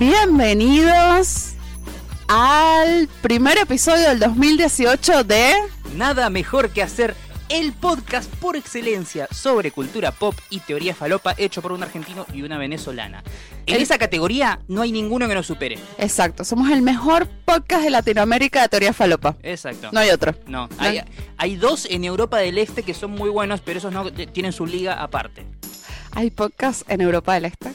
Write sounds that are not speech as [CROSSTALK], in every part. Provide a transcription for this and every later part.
Bienvenidos al primer episodio del 2018 de... Nada mejor que hacer el podcast por excelencia sobre cultura pop y teoría falopa hecho por un argentino y una venezolana. En El- esa categoría no hay ninguno que nos supere. Exacto, somos el mejor podcast de Latinoamérica de teoría falopa. Exacto. No hay otro. No, hay, hay dos en Europa del Este que son muy buenos, pero esos no tienen su liga aparte. ¿Hay podcast en Europa del Este?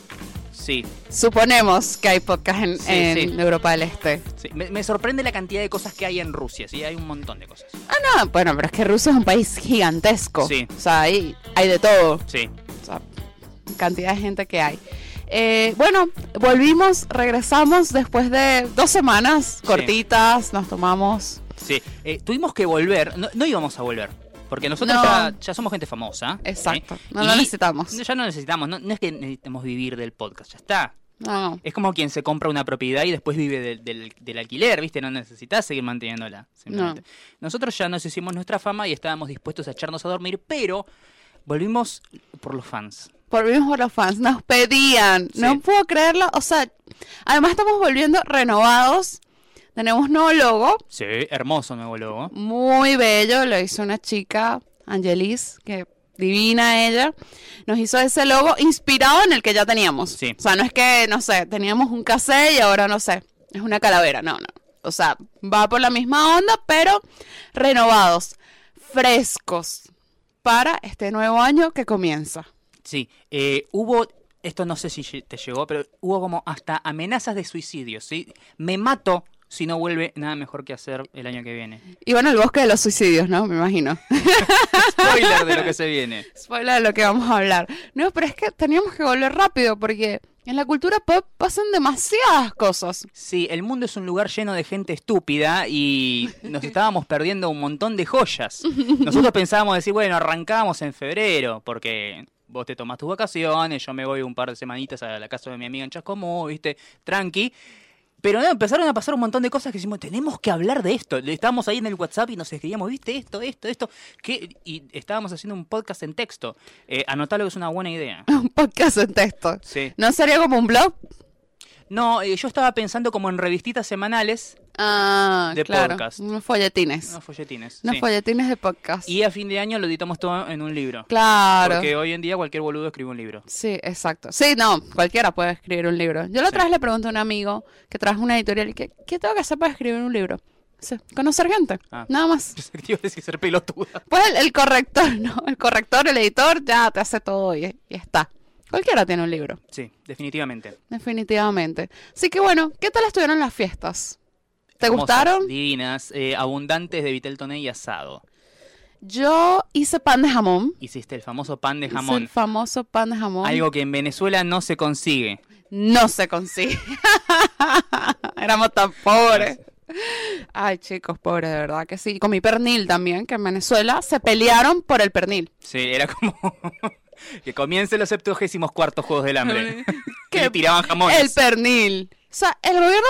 Sí, Suponemos que hay podcast en, Sí, en sí. Europa del Este. sí. Me, me sorprende la cantidad de cosas que hay en Rusia, sí, hay un montón de cosas. Ah, no, bueno, pero es que Rusia es un país gigantesco. Sí. O sea, hay, hay de todo. Sí. O sea, cantidad de gente que hay. Eh, bueno, volvimos, regresamos después de dos semanas cortitas, nos tomamos... Sí, eh, tuvimos que volver, no, no íbamos a volver, porque nosotros No. ya, ya somos gente famosa. ¿eh? Exacto, no lo necesitamos. Ya no necesitamos, no, no es que necesitemos vivir del podcast, ya está. No, Es como quien se compra una propiedad y después vive del, del- del alquiler, ¿viste? No necesitas seguir manteniéndola. simplemente. Nosotros ya nos hicimos nuestra fama y estábamos dispuestos a echarnos a dormir, pero volvimos por los fans. volvimos por los fans, nos pedían, Sí. no puedo creerlo, o sea, además estamos volviendo renovados, tenemos nuevo logo, Sí, hermoso nuevo logo. muy bello, lo hizo una chica, Angelis, que divina ella, nos hizo ese logo inspirado en el que ya teníamos. Sí. O sea, no es que, no sé, teníamos un cassette y ahora no sé, es una calavera, no, no. O sea, va por la misma onda, pero renovados, frescos para este nuevo año que comienza. Sí, eh, hubo, esto no sé si te llegó, pero hubo como hasta amenazas de suicidio, ¿sí? Me mato si no vuelve nada mejor que hacer el año que viene. Y bueno, el bosque de los suicidios, ¿no? Me imagino. [LAUGHS] Spoiler de lo que se viene. [LAUGHS] Spoiler de lo que vamos a hablar. No, pero es que teníamos que volver rápido porque en la cultura pop pasan demasiadas cosas. Sí, el mundo es un lugar lleno de gente estúpida y nos estábamos perdiendo un montón de joyas. Nosotros pensábamos decir, bueno, arrancamos en febrero, porque vos te tomás tus vacaciones, yo me voy un par de semanitas a la casa de mi amiga en Chascomú, viste, tranqui. Pero no, empezaron a pasar un montón de cosas que decimos, tenemos que hablar de esto. Estábamos ahí en el WhatsApp y nos escribíamos, viste, esto, esto, esto. ¿Qué? Y estábamos haciendo un podcast en texto. Eh, anotalo que es una buena idea. [LAUGHS] Un podcast en texto. Sí. ¿No sería como un blog? No, eh, yo estaba pensando como en revistitas semanales, Ah, De claro. podcast. Unos folletines. unos folletines. Unos sí. folletines de podcast. Y a fin de año lo editamos todo en un libro. Claro. Porque hoy en día cualquier boludo escribe un libro. Sí, exacto. Sí, no, cualquiera puede escribir un libro. Yo la otra Sí. vez le pregunté a un amigo que trabaja en una editorial y que, ¿qué tengo que hacer para escribir un libro? Conocer gente, Ah. nada más. [LAUGHS] A decir ser pelotuda. Pues el, el corrector, [LAUGHS] ¿no? El corrector, el editor, ya te hace todo y, y está. Cualquiera tiene un libro, Sí, definitivamente. definitivamente. Así que bueno, ¿qué tal estuvieron las fiestas? ¿Te Hermosas, gustaron? Divinas, eh, abundantes de vitel toné y asado. Yo hice pan de jamón. Hiciste el famoso pan de Hice jamón. el famoso pan de jamón. Algo que en Venezuela no se consigue. No se consigue. [LAUGHS] Éramos tan pobres. Ay, chicos, pobres, de verdad que sí. Con mi pernil también, que en Venezuela se pelearon por el pernil. Sí, era como [LAUGHS] que comience los 74 cuartos Juegos del Hambre. [LAUGHS] que le tiraban jamones. El pernil. O sea, el gobierno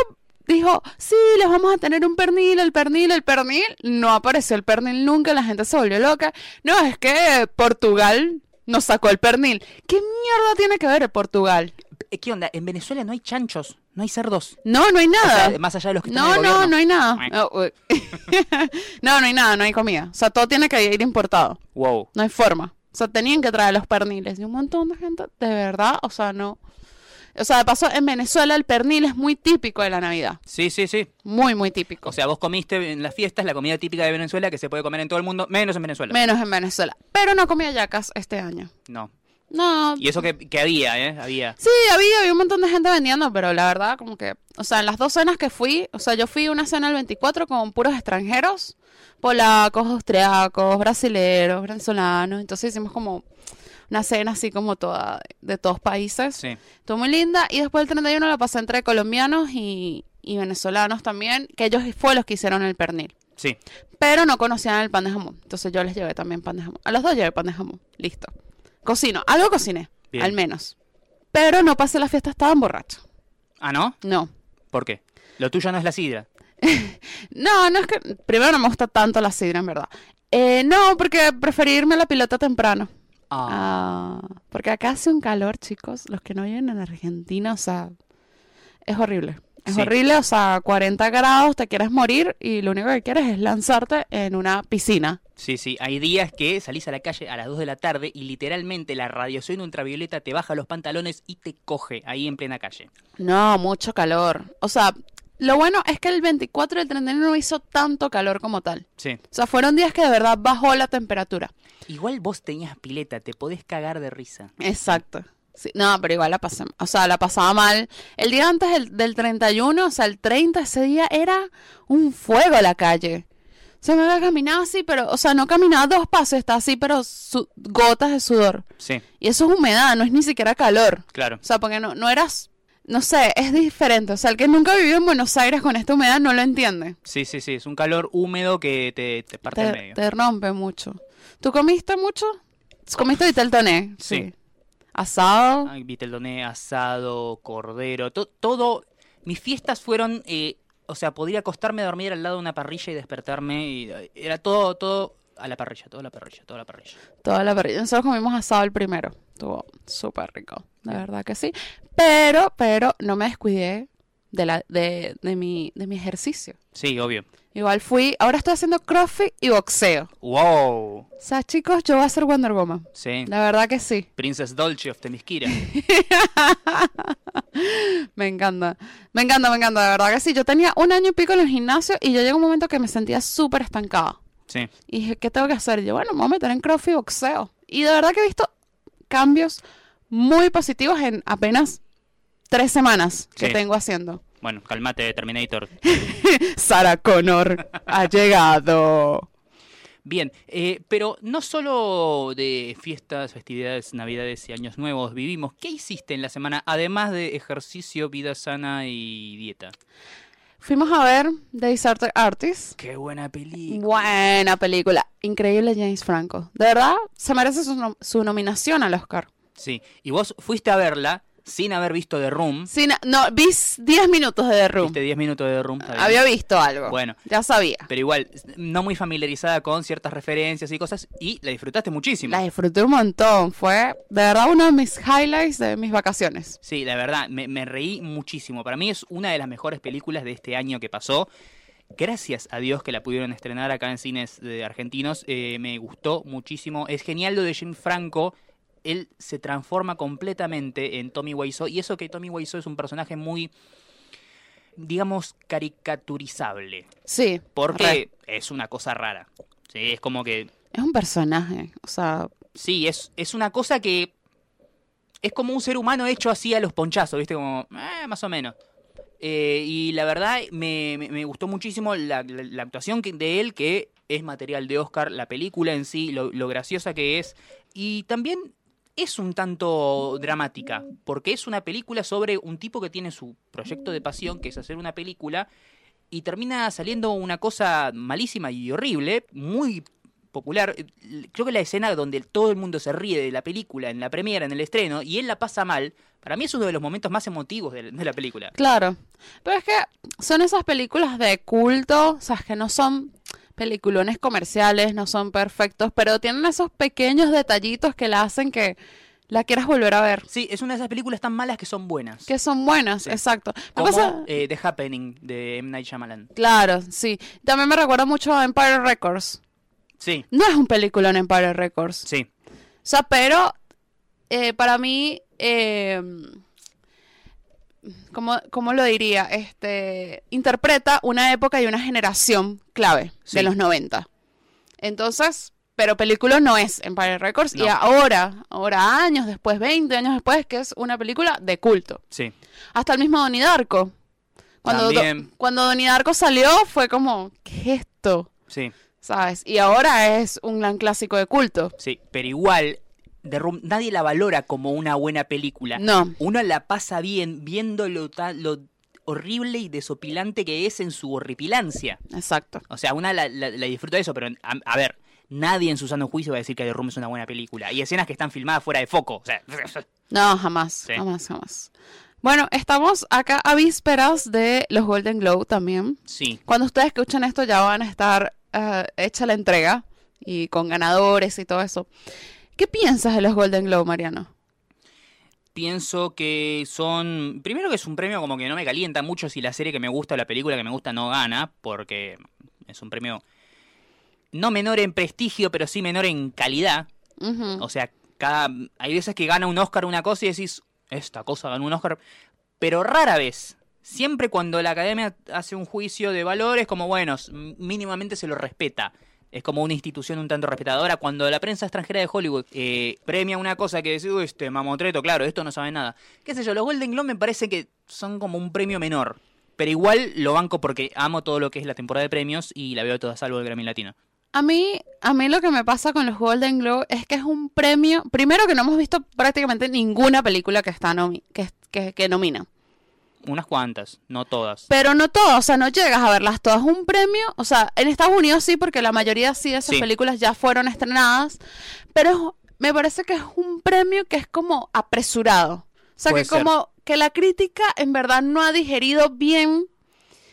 dijo, sí, les vamos a tener un pernil, el pernil, el pernil. No apareció el pernil nunca, la gente se volvió loca. No, es que Portugal nos sacó el pernil. ¿Qué mierda tiene que ver Portugal? Eh, ¿Qué onda? En Venezuela no hay chanchos, no hay cerdos. No, no hay O nada. sea, más allá de los que están en No, el no, no hay nada. No, [LAUGHS] no, no hay nada, no hay comida. O sea, todo tiene que ir importado. Wow. No hay forma. O sea, tenían que traer los perniles. Y un montón de gente, de verdad, o sea, no. O sea, de paso, en Venezuela el pernil es muy típico de la Navidad. Sí, sí, sí. Muy, muy típico. O sea, vos comiste en las fiestas la comida típica de Venezuela que se puede comer en todo el mundo, menos en Venezuela. Menos en Venezuela. Pero no comía yacas este año. No. No. Y eso que, que había, ¿eh? Había. Sí, había, había un montón de gente vendiendo, pero la verdad, como que, o sea, en las dos cenas que fui, o sea, yo fui a una cena el 24 con puros extranjeros, polacos, austriacos, brasileros, venezolanos, entonces hicimos como una cena así como toda de todos países. Sí. Estuvo muy linda y después el 31 la pasé entre colombianos y, y venezolanos también, que ellos fue los que hicieron el pernil. Sí. Pero no conocían el pan de jamón. Entonces yo les llevé también pan de jamón. A los dos llevé pan de jamón. Listo. Cocino. Algo cociné. Bien. Al menos. Pero no pasé la fiesta, estaban borrachos. Ah, ¿no? No. ¿Por qué? Lo tuyo no es la sidra. [LAUGHS] No, no es que. Primero no me gusta tanto la sidra, en verdad. Eh, no, porque preferí irme a la pilota temprano. Ah. Ah, porque acá hace un calor, chicos. Los que no viven en Argentina, o sea. es horrible. Es Sí. horrible, o sea, 40 grados, te quieres morir y lo único que quieres es lanzarte en una piscina. Sí, sí, hay días que salís a la calle a las 2 de la tarde y literalmente la radiación ultravioleta te baja los pantalones y te coge ahí en plena calle. No, mucho calor. O sea, lo bueno es que el 24 y el 31 no hizo tanto calor como tal. Sí. O sea, fueron días que de verdad bajó la temperatura. Igual vos tenías pileta, te podés cagar de risa. Exacto. Sí, no, pero igual la pasé, o sea, la pasaba mal. El día antes del, del 31, o sea, el 30, ese día era un fuego la calle. Se me había caminado así, pero, o sea, no caminaba dos pasos, está así, pero su- gotas de sudor. Sí, Y eso es humedad, no es ni siquiera calor. claro. O sea, porque no, no eras, no sé, es diferente. O sea, el que nunca ha vivido en Buenos Aires con esta humedad no lo entiende. Sí, sí, sí, es un calor húmedo que te, te parte Te, medio. te rompe mucho. ¿Tú comiste mucho? ¿Comiste vitel toné? Sí. Asado. Ay, asado, cordero, to- todo. Mis fiestas fueron, eh, o sea, podría acostarme a dormir al lado de una parrilla y despertarme y eh, era todo, todo a la parrilla, todo a la parrilla, todo a la parrilla. Toda la parrilla. Nosotros comimos asado el primero. Estuvo súper rico. De verdad que sí. Pero, pero no me descuidé de, la, de, de, mi, de mi ejercicio. Sí, obvio. Igual fui, ahora estoy haciendo crossfit y boxeo. Wow. O sea, chicos, yo voy a ser Wonder Woman. Sí. La verdad que sí. Princess Dolce of Temisquira. [LAUGHS] Me encanta. Me encanta, me encanta. De verdad que sí. Yo tenía un año y pico en el gimnasio y yo llegó un momento que me sentía súper estancada. Sí. Y dije, ¿qué tengo que hacer? Y yo, bueno, me voy a meter en crossfit y boxeo. Y de verdad que he visto cambios muy positivos en apenas tres semanas que Sí. tengo haciendo. Bueno, calmate, Terminator. [LAUGHS] Sarah Connor ha llegado. Bien, eh, pero no solo de fiestas, festividades, navidades y años nuevos vivimos. ¿Qué hiciste en la semana además de ejercicio, vida sana y dieta? Fuimos a ver The Deserted Artist. Qué buena película. Buena película. Increíble James Franco. De verdad, se merece su, nom- su nominación al Oscar. Sí, y vos fuiste a verla sin haber visto The Room. Sí, no, vi 10 minutos de The Room. Viste 10 minutos de The Room. Había visto algo. Bueno. Ya sabía. Pero igual, no muy familiarizada con ciertas referencias y cosas, y la disfrutaste muchísimo. La disfruté un montón. Fue de verdad uno de mis highlights de mis vacaciones. Sí, la verdad, me, me reí muchísimo. Para mí es una de las mejores películas de este año que pasó. Gracias a Dios que la pudieron estrenar acá en cines de argentinos. eh, me gustó muchísimo. Es genial lo de Jim Franco. Él se transforma completamente en Tommy Wiseau. Y eso que Tommy Wiseau es un personaje muy, digamos, caricaturizable. Sí. Porque es una cosa rara. Sí, es como que Es un personaje. O sea, Sí, es, es una cosa que es como un ser humano hecho así a los ponchazos, ¿viste? Como, eh, más o menos. Eh, y la verdad me, me- me gustó muchísimo la, la- la actuación de él, que es material de Oscar, la película en sí, lo, lo graciosa que es. Y también es un tanto dramática, porque es una película sobre un tipo que tiene su proyecto de pasión, que es hacer una película, y termina saliendo una cosa malísima y horrible, muy popular. Creo que la escena donde todo el mundo se ríe de la película, en la premiera, en el estreno, y él la pasa mal, para mí es uno de los momentos más emotivos de, la película. claro. Pero es que son esas películas de culto, o sea, que no son peliculones comerciales, no son perfectos, pero tienen esos pequeños detallitos que la hacen que la quieras volver a ver. Sí, es una de esas películas tan malas que son buenas. Que son buenas, Sí. exacto. Como pasa- eh, The Happening de M. Night Shyamalan. Claro, sí. También me recuerda mucho a Empire Records. Sí, No es un peliculón Empire Records. sí, O sea, pero eh, para mí, eh, ¿cómo, cómo lo diría? Este, interpreta una época y una generación clave Sí. de los 90. Entonces, pero película no es Empire Records. Y ahora, ahora años después, 20 años después, que es una película de culto. sí. Hasta el mismo Donnie Darko. Cuando, Do- cuando Donnie Darko salió fue como, ¿qué es esto? Sí, ¿Sabes? Y ahora es un gran clásico de culto. sí. Pero igual, The Room, nadie la valora como una buena película. No. Uno la pasa bien viendo lo, lo horrible y desopilante que es en su horripilancia. Exacto. O sea, una la, la- la disfruta de eso, pero a, a ver, nadie en su sano juicio va a decir que The Room es una buena película. Y escenas que están filmadas fuera de foco. O sea, [LAUGHS] No, jamás, Sí. jamás, jamás. Bueno, estamos acá a vísperas de los Golden Globe también. sí. Cuando ustedes escuchen esto ya van a estar eh, hecha la entrega y con ganadores y todo eso. ¿Qué piensas de los Golden Globe, Mariano? pienso que son. Primero que es un premio como que no me calienta mucho si la serie que me gusta o la película que me gusta no gana, porque es un premio no menor en prestigio, pero sí menor en calidad. O sea, cada hay veces que gana un Oscar una cosa y decís, esta cosa ganó un Oscar, pero rara vez. Siempre cuando la academia hace un juicio de valores, como bueno, mínimamente se lo respeta. Es como una institución un tanto respetadora. Cuando la prensa extranjera de Hollywood eh, premia una cosa que decís, "Uy, este mamotreto, claro, esto no sabe nada. Qué sé yo, los Golden Globe me parece que son como un premio menor. Pero igual lo banco porque amo todo lo que es la temporada de premios y la veo toda salvo el Grammy Latino. A mí, a mí lo que me pasa con los Golden Globe es que es un premio, primero que no hemos visto prácticamente ninguna película que está nomi- que, que, que nomina. Unas cuantas, no todas. Pero no todas, o sea, no llegas a verlas todas. Un premio, o sea, en Estados Unidos sí, porque la mayoría sí de esas Sí. películas ya fueron estrenadas, pero me parece que es un premio que es como apresurado. O sea, Puede que ser. como que la crítica en verdad no ha digerido bien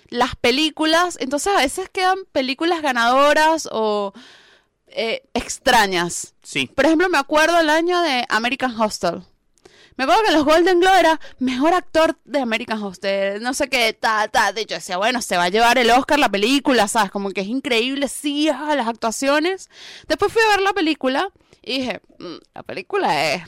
las películas, entonces a veces quedan películas ganadoras o eh, extrañas. Sí, Por ejemplo, me acuerdo el año de American Hostel. Me acuerdo que los Golden Globe era mejor actor de American Hostel, no sé qué, ta, ta. De hecho, decía, bueno, se va a llevar el Oscar la película, ¿sabes? Como que es increíble, sí, ah, las actuaciones. Después fui a ver la película y dije, "Mm, la película es.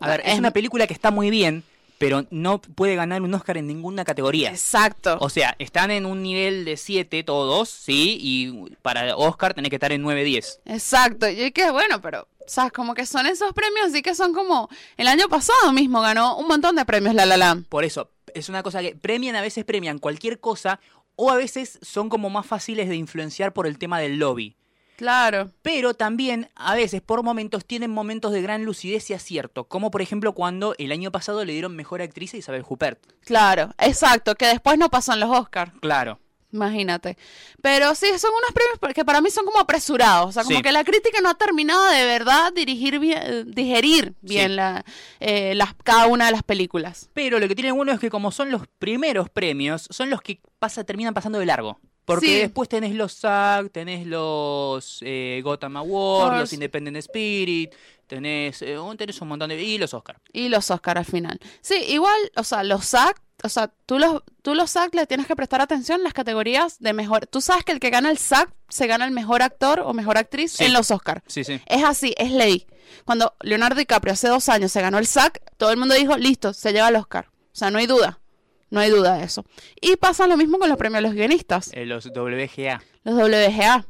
A ver, es una película que está muy bien, pero no puede ganar un Oscar en ninguna categoría. Exacto. O sea, están en un nivel de 7 todos, sí, y para Oscar tenés que estar en 9-10. Exacto. Y es que, bueno, pero, ¿sabes? Como que son esos premios, así que son como. El año pasado mismo ganó un montón de premios La La Land. Por eso, es una cosa que premian, a veces premian cualquier cosa, o a veces son como más fáciles de influenciar por el tema del lobby. Claro. Pero también, a veces, por momentos, tienen momentos de gran lucidez y acierto. Como por ejemplo cuando el año pasado le dieron mejor actriz a Isabel Huppert. Claro, exacto, que después no pasan los Oscars. Claro. Imagínate. Pero sí, son unos premios que para mí son como apresurados. O sea, como Sí. que la crítica no ha terminado de verdad dirigir bien, digerir bien Sí. la, eh, las, cada una de las películas. Pero lo que tiene bueno es que como son los primeros premios, son los que pasa, terminan pasando de largo. Porque Sí. después tenés los SAG, tenés los eh, Gotham Awards, los Independent Spirit, tenés, eh, un- tenés un montón de... y los Oscar. Y los Oscars al final. Sí, igual, o sea, los SAG, o sea, tú los, tú los SAG le tienes que prestar atención en las categorías de mejor. Tú sabes que el que gana el SAG se gana el mejor actor o mejor actriz Sí. en los Oscars. Sí, sí. Es así, es ley. Cuando Leonardo DiCaprio hace dos años se ganó el SAG, todo el mundo dijo, listo, se lleva el Oscar. O sea, no hay duda. No hay duda de eso. Y pasa lo mismo con los premios de los guionistas, Eh, los WGA. los WGA.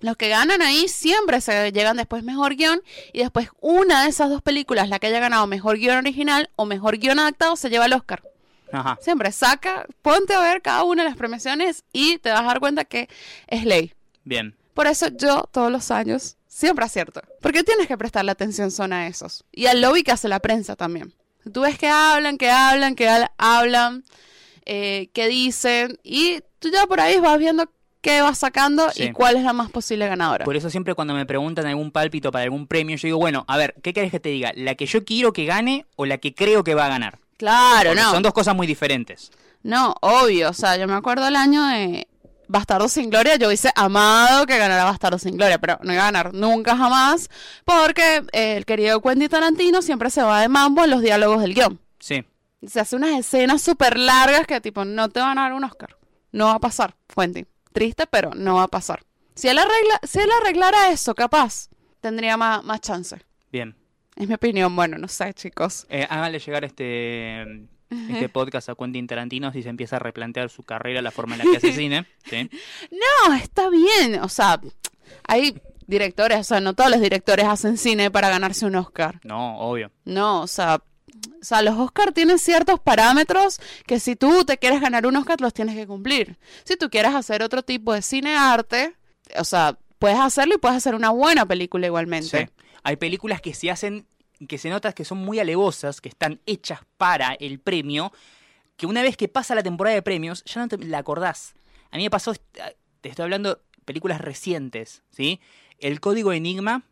Los que ganan ahí siempre se llegan después mejor guion y después una de esas dos películas, la que haya ganado mejor guion original o mejor guion adaptado, se lleva el Oscar. Ajá. Siempre saca, ponte a ver cada una de las premiaciones y te vas a dar cuenta que es ley. Bien. Por eso yo todos los años siempre acierto. Porque tienes que prestarle atención son a esos. Y al lobby que hace la prensa también. Tú ves que hablan, que hablan, que hablan, eh, que dicen. Y tú ya por ahí vas viendo qué vas sacando Sí. y cuál es la más posible ganadora. Por eso siempre cuando me preguntan algún pálpito para algún premio, yo digo, bueno, a ver, ¿qué querés que te diga? ¿La que yo quiero que gane o la que creo que va a ganar? Claro, Porque no. Son dos cosas muy diferentes. No, obvio. O sea, yo me acuerdo el año de Bastardo sin Gloria. Yo hice amado que ganara Bastardo sin Gloria, pero no iba a ganar nunca jamás. Porque eh, el querido Quentin Tarantino siempre se va de mambo en los diálogos del guion. Sí. Se hace unas escenas súper largas que tipo no te van a dar un Oscar. No va a pasar, Quentin. Triste, pero no va a pasar. Si él, arregla, si él arreglara eso, capaz, tendría más, más chance. Bien. Es mi opinión. Bueno, no sé, chicos. Eh, háganle llegar este, este podcast a Quentin Tarantino si se empieza a replantear su carrera, la forma en la que hace [LAUGHS] cine. ¿sí? No, está bien. O sea, hay directores, o sea, no todos los directores hacen cine para ganarse un Oscar. No, obvio. No, o sea, o sea, los Oscar tienen ciertos parámetros que si tú te quieres ganar un Oscar los tienes que cumplir. Si tú quieres hacer otro tipo de cine arte, o sea, puedes hacerlo y puedes hacer una buena película igualmente. Sí. Hay películas que se hacen, que se nota que son muy alevosas, que están hechas para el premio, que una vez que pasa la temporada de premios, ya no te la acordás. A mí me pasó, te estoy hablando películas recientes, ¿sí? El Código Enigma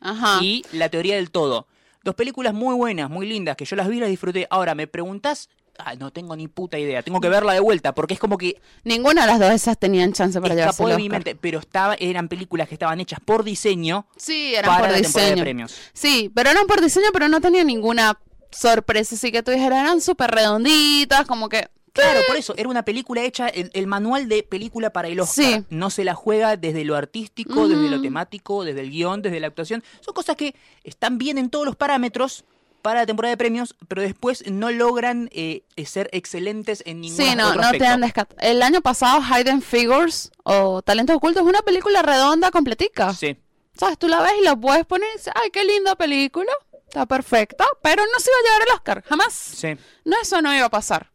Ajá. y La Teoría del Todo. Dos películas muy buenas, muy lindas, que yo las vi y las disfruté. Ahora, ¿me preguntás? Ah, no tengo ni puta idea. Tengo que verla de vuelta, porque es como que Ninguna de las dos esas tenían chance para llevarse de mi mente. Pero estaba, eran películas que estaban hechas por diseño Sí, eran para por la temporada de diseño. premios. Sí, pero eran por diseño, pero no tenía ninguna sorpresas, así que tú dijeras, eran súper redonditas, como que... Claro, por eso, era una película hecha, el, el manual de película para el Oscar. Sí. No se la juega desde lo artístico, desde lo temático, desde el guion, desde la actuación. Son cosas que están bien en todos los parámetros para la temporada de premios, pero después no logran eh, ser excelentes en ningún Sí, no, otro no te aspecto. dan descat. El año pasado, Hidden Figures o Talentos Ocultos es una película redonda, completica. Sí, ¿Sabes? Tú la ves y la puedes poner y dices, ay, qué linda película, está perfecta, pero no se iba a llevar el Oscar, jamás. sí. No, eso no iba a pasar.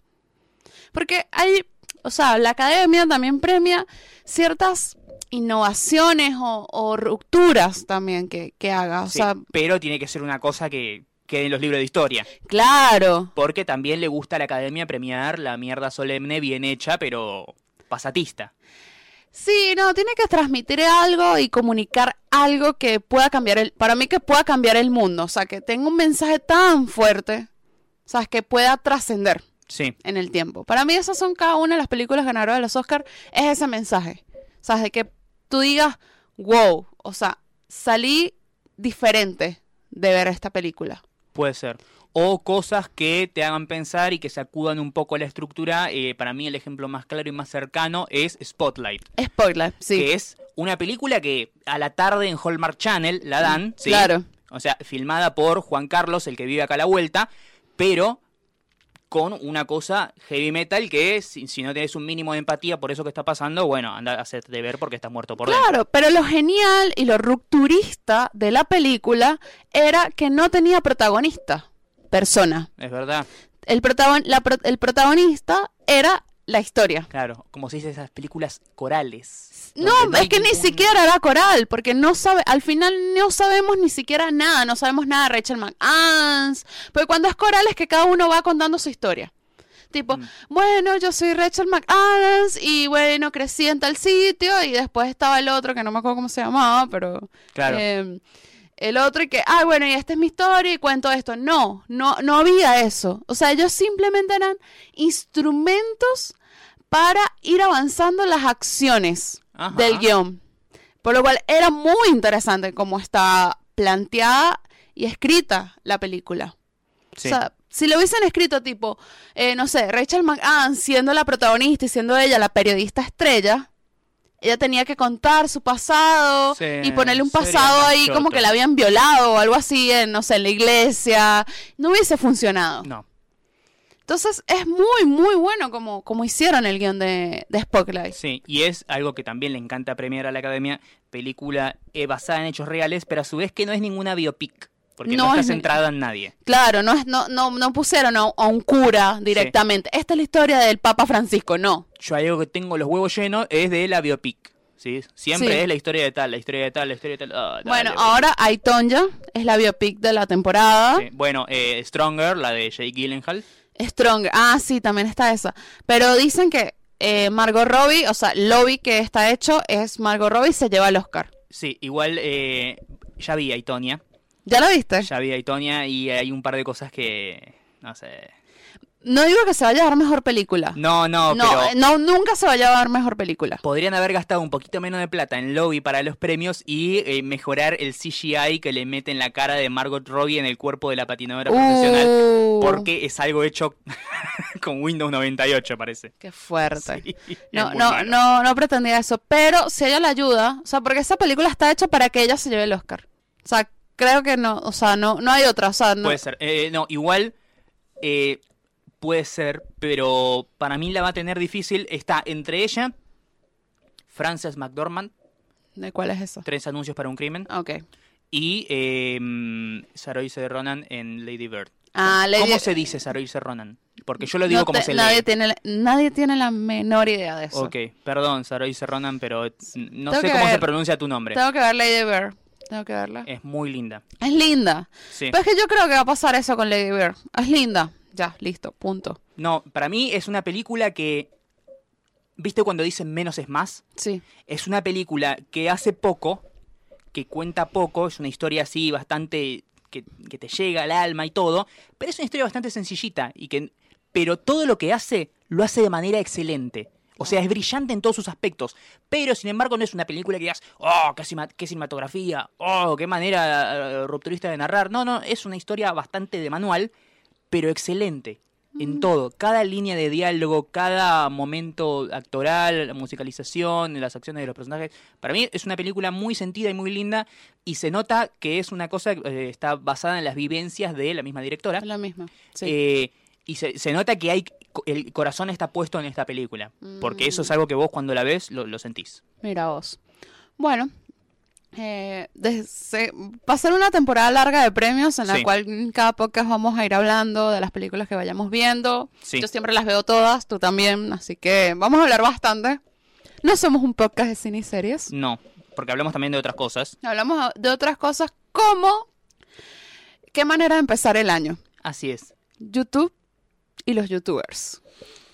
Porque hay, o sea, la academia también premia ciertas innovaciones o, o rupturas también que, que haga. O sí. sea, pero tiene que ser una cosa que quede en los libros de historia. claro. Porque también le gusta a la academia premiar la mierda solemne bien hecha, pero pasatista. Sí, no, tiene que transmitir algo y comunicar algo que pueda cambiar el, para mí que pueda cambiar el mundo, o sea, que tenga un mensaje tan fuerte, o sea, que pueda trascender Sí, en el tiempo. Para mí esas son cada una de las películas ganadoras de los Oscars, es ese mensaje, o sea, de que tú digas, wow, o sea, salí diferente de ver esta película. Puede ser. O cosas que te hagan pensar y que sacudan un poco la estructura. Eh, para mí el ejemplo más claro y más cercano es Spotlight, Spoiler, sí. que es una película que a la tarde en Hallmark Channel la dan, ¿sí? Claro. O sea, filmada por Juan Carlos, el que vive acá a la vuelta, pero con una cosa heavy metal que si, si no tienes un mínimo de empatía por eso que está pasando, bueno, anda a hacerte ver porque estás muerto por dentro. Claro, pero lo genial y lo rupturista de la película era que no tenía protagonista, persona. Es verdad, El, protagon- la pro- el protagonista era la historia. claro, como se dice esas películas corales. No, es que ni siquiera era coral, porque no sabe, al final no sabemos ni siquiera nada, no sabemos nada de Rachel McAdams, porque cuando es coral es que cada uno va contando su historia. Tipo, Mm. bueno, yo soy Rachel McAdams y bueno, crecí en tal sitio y después estaba el otro que no me acuerdo cómo se llamaba, pero Claro. eh, el otro y que, ah, bueno, y esta es mi historia y cuento esto. No, no, no había eso. O sea, ellos simplemente eran instrumentos para ir avanzando las acciones Ajá. del guion. Por lo cual era muy interesante cómo está planteada y escrita la película. Sí. O sea, si lo hubiesen escrito tipo, eh, no sé, Rachel McAdams siendo la protagonista y siendo ella la periodista estrella, ella tenía que contar su pasado Sí, y ponerle un pasado ahí como que la habían violado o algo así en, no sé, en la iglesia. No hubiese funcionado. no. Entonces es muy, muy bueno como, como hicieron el guion de, de Spotlight. Sí, y es algo que también le encanta premiar a la academia, película eh, basada en hechos reales, pero a su vez que no es ninguna biopic, porque no, No está es centrada en nadie. Claro, no, es, no, no, no pusieron a, a un cura directamente. Esta es la historia del Papa Francisco, no. Yo hay algo que tengo los huevos llenos es de la biopic. ¿sí? Siempre Sí. es la historia de tal, la historia de tal, la historia de tal. Ah, Bueno, ahora Aitonja es la biopic de la temporada. Sí. Bueno, eh, Stronger, la de Jake Gyllenhaal. Strong. Ah, sí, también está esa. Pero dicen que eh, Margot Robbie, o sea, lobby que está hecho es Margot Robbie se lleva el Oscar. Sí, igual eh, ya vi a Itonia. ¿Ya lo viste? Ya vi a Itonia y hay un par de cosas que. No sé. No digo que se vaya a dar mejor película. No, no, no, pero. eh, no, nunca se vaya a dar mejor película. Podrían haber gastado un poquito menos de plata en lobby para los premios y eh, mejorar el CGI que le mete en la cara de Margot Robbie en el cuerpo de la patinadora profesional. Uh, Porque es algo hecho [LAUGHS] con Windows 98, parece. Qué fuerte. Sí, No, no, malo. no, no pretendía eso. Pero si ella la ayuda, o sea, porque esa película está hecha para que ella se lleve el Oscar. O sea, creo que no, o sea, no, no hay otra. O sea, no. Puede ser. Eh, no, igual eh, puede ser, pero para mí la va a tener difícil. Está entre ella, Frances McDormand, ¿De cuál es eso? Tres anuncios para un crimen, Ok. y eh, mm, Saoirse Ronan en Lady Bird. Ah, Lady- ¿Cómo se dice Saoirse Ronan? Porque yo lo digo no como te- se nadie lee. Tiene, la- nadie tiene la menor idea de eso. Ok, perdón, Saoirse Ronan, pero no Tengo sé cómo se pronuncia tu nombre. Tengo que ver Lady Bird. Tengo que verla. Es muy linda. Es linda. Sí. Pero es que yo creo que va a pasar eso con Lady Bird. Es linda. Ya, listo, punto. No, para mí es una película que... ¿Viste cuando dicen menos es más? Sí. Es una película que hace poco, que cuenta poco, es una historia así bastante que, que te llega al alma y todo, pero es una historia bastante sencillita y que pero todo lo que hace lo hace de manera excelente. O sea, es brillante en todos sus aspectos, pero sin embargo no es una película que digas, oh, qué, cima- qué cinematografía, oh, qué manera eh, rupturista de narrar. No, no, es una historia bastante de manual, pero excelente. Mm. En todo, cada línea de diálogo, cada momento actoral, la musicalización, las acciones de los personajes. Para mí es una película muy sentida y muy linda y se nota que es una cosa que eh, está basada en las vivencias de la misma directora. La misma. Sí. Eh, y se, se nota que hay el corazón está puesto en esta película, porque eso Mm. es algo que vos cuando la ves lo, lo sentís. Mira vos. Bueno, eh, desde- va a ser una temporada larga de premios en la Sí. cual en cada podcast vamos a ir hablando de las películas que vayamos viendo. Sí. Yo siempre las veo todas, tú también, así que vamos a hablar bastante. No somos un podcast de cine y series. No, porque hablamos también de otras cosas. Hablamos de otras cosas como qué manera de empezar el año. Así es. YouTube y los youtubers.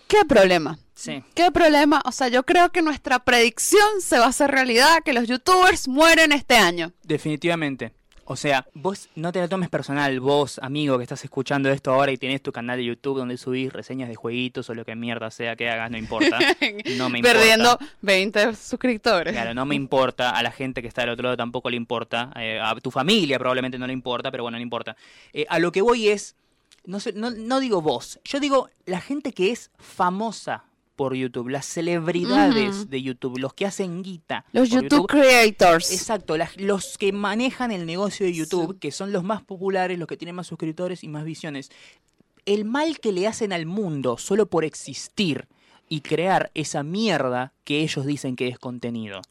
¿Qué problema? Sí. ¿Qué problema? O sea, yo creo que nuestra predicción se va a hacer realidad, que los youtubers mueren este año. Definitivamente. O sea, vos no te lo tomes personal, vos, amigo, que estás escuchando esto ahora y tenés tu canal de YouTube donde subís reseñas de jueguitos o lo que mierda sea que hagas, no importa. [LAUGHS] No me importa. Perdiendo 20 suscriptores. Claro, no me importa, a la gente que está del otro lado tampoco le importa, eh, a tu familia probablemente no le importa, pero bueno, no importa. Eh, a lo que voy es, no, sé, no, no digo vos, yo digo la gente que es famosa por YouTube, las celebridades de YouTube, los que hacen guita. Los YouTube creators. Exacto, las- los que manejan el negocio de YouTube, Sí. que son los más populares, los que tienen más suscriptores y más visiones. El mal que le hacen al mundo solo por existir y crear esa mierda que ellos dicen que es contenido.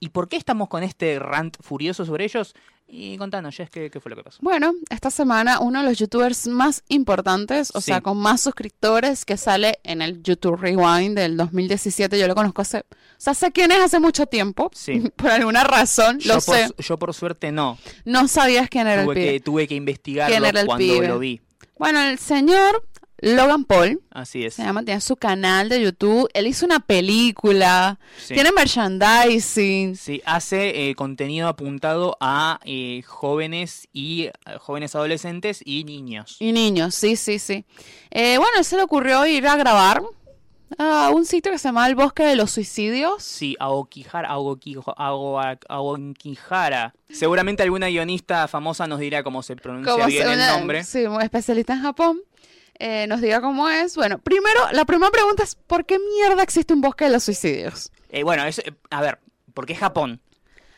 ¿Y por qué estamos con este rant furioso sobre ellos? Y contanos, Jess, ¿qué, qué fue lo que pasó? Bueno, esta semana uno de los youtubers más importantes, o Sí. sea, con más suscriptores, que sale en el YouTube Rewind del 2017, yo lo conozco hace... O sea, sé quién es hace mucho tiempo, Sí. [LAUGHS] por alguna razón, Yo lo por, sé. yo por suerte no. No sabías quién era Tuve el pibe. que, tuve que investigarlo ¿Quién era el cuando pibe? lo vi. Bueno, el señor Logan Paul, Así es. se llama, tiene su canal de YouTube, él hizo una película, Sí. tiene merchandising, Sí, hace eh, contenido apuntado a eh, jóvenes y eh, jóvenes adolescentes y niños. y niños, sí, sí, sí. Eh, bueno, él se le ocurrió ir a grabar a un sitio que se llama El Bosque de los Suicidios. Sí, Aoa- Aokihara. Seguramente alguna guionista famosa nos dirá cómo se pronuncia Como bien se- el nombre. Sí, un especialista en Japón. Eh, nos diga cómo es. Bueno, primero, la primera pregunta es: ¿por qué mierda existe un bosque de los suicidios? Eh, bueno, es, eh, a ver, ¿por qué Japón?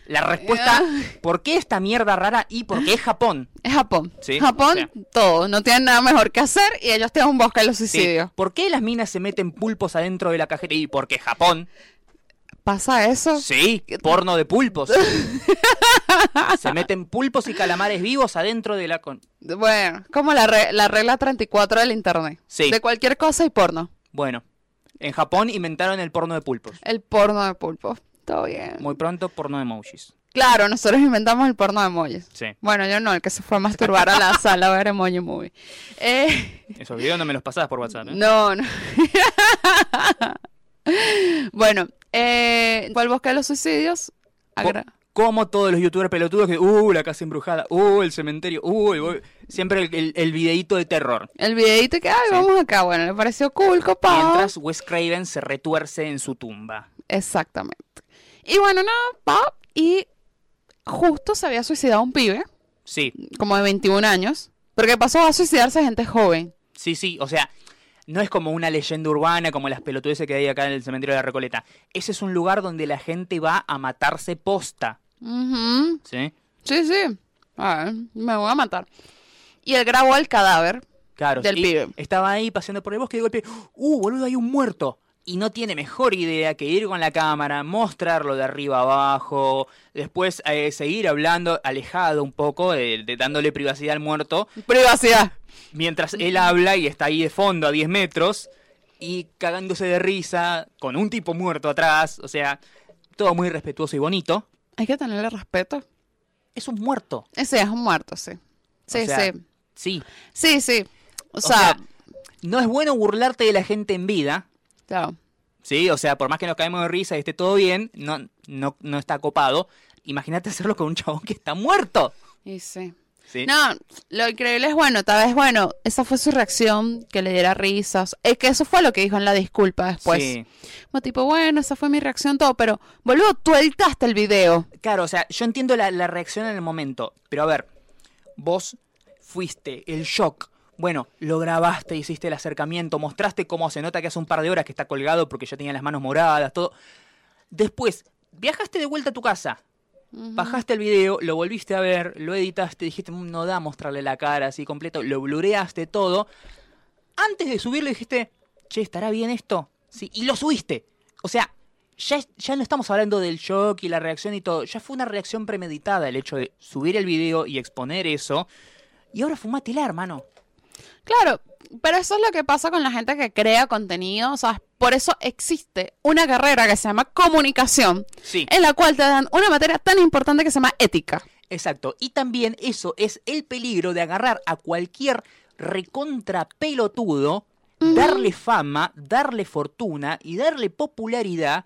La respuesta, ¿por qué esta mierda rara y por qué Japón? [LAUGHS] Es Japón. Sí, Japón, o sea. todo. No tienen nada mejor que hacer y ellos tienen un bosque de los Sí, suicidios. ¿Por qué las minas se meten pulpos adentro de la cajeta? Y porque Japón. ¿Pasa eso? Sí, porno de pulpos. [LAUGHS] Se meten pulpos y calamares vivos adentro de la... con- Bueno, como la, re- la regla 34 del internet. Sí. De cualquier cosa y porno. Bueno, en Japón inventaron el porno de pulpos. El porno de pulpo. Todo bien. Muy pronto, porno de emojis. Claro, nosotros inventamos el porno de emojis. Sí. Bueno, yo no, el que se fue a masturbar a la [LAUGHS] sala a ver Emoji Movie. Eh, Esos videos no me los pasás por WhatsApp. ¿eh? no, no. [LAUGHS] bueno, eh, ¿cuál bosque de los suicidios? Agra- Como todos los youtubers pelotudos que, uh, la casa embrujada, uh, el cementerio, uh, el siempre el, el, el videíto de terror. El videito que, ay, Sí. vamos acá. Bueno, le pareció cool, copado. Mientras Wes Craven se retuerce en su tumba. Exactamente. Y bueno, nada, va. Y justo se había suicidado un pibe, Sí, como de 21 años. Porque pasó a suicidarse gente joven. sí, sí, o sea, no es como una leyenda urbana como las pelotudeces que hay acá en el cementerio de la Recoleta. Ese es un lugar donde la gente va a matarse posta, Ujú. ¿sí? Sí, sí. A ver, me voy a matar. Y él grabó el cadáver. Claro, Del pibe. estaba ahí paseando por el bosque y de golpe, ¡uh, boludo, hay un muerto! Y no tiene mejor idea que ir con la cámara, mostrarlo de arriba abajo, después eh, seguir hablando alejado un poco, de, de dándole privacidad al muerto, Privacidad. mientras él habla y está ahí de fondo a 10 metros y cagándose de risa con un tipo muerto atrás, o sea, todo muy respetuoso y bonito. Hay que tenerle respeto. Es un muerto. Ese es un muerto, sí. Sí, O sea, sí. Sí. Sí, sí. O, O sea, sea, no es bueno burlarte de la gente en vida, claro. Sí, o sea, por más que nos caemos de risa y esté todo bien, no, no, no está copado. Imagínate [LAUGHS] hacerlo con un chabón que está muerto. Y sí. Sí. No, lo increíble es bueno, tal vez bueno, esa fue su reacción, que le diera risas. Es que eso fue lo que dijo en la disculpa después. Sí. Como tipo, bueno, esa fue mi reacción, todo, pero, boludo, tú editaste el video. Claro, o sea, yo entiendo la, la reacción en el momento, pero a ver, vos fuiste el shock, Bueno, lo grabaste, hiciste el acercamiento, mostraste cómo se nota que hace un par de horas que está colgado porque ya tenía las manos moradas, todo. Después, viajaste de vuelta a tu casa, bajaste el video, lo volviste a ver, lo editaste, dijiste, "Mm, no da mostrarle la cara así completo, lo blureaste todo. Antes de subirlo dijiste, che, ¿estará bien esto? Sí, y lo subiste. O sea, ya, ya no estamos hablando del shock y la reacción y todo, ya fue una reacción premeditada el hecho de subir el video y exponer eso. Y ahora fumatela, hermano. Claro, pero eso es lo que pasa con la gente que crea contenido. O sea, por eso existe una carrera que se llama comunicación, Sí. en la cual te dan una materia tan importante que se llama ética. Exacto. Y también eso es el peligro de agarrar a cualquier recontra pelotudo, darle fama, darle fortuna y darle popularidad.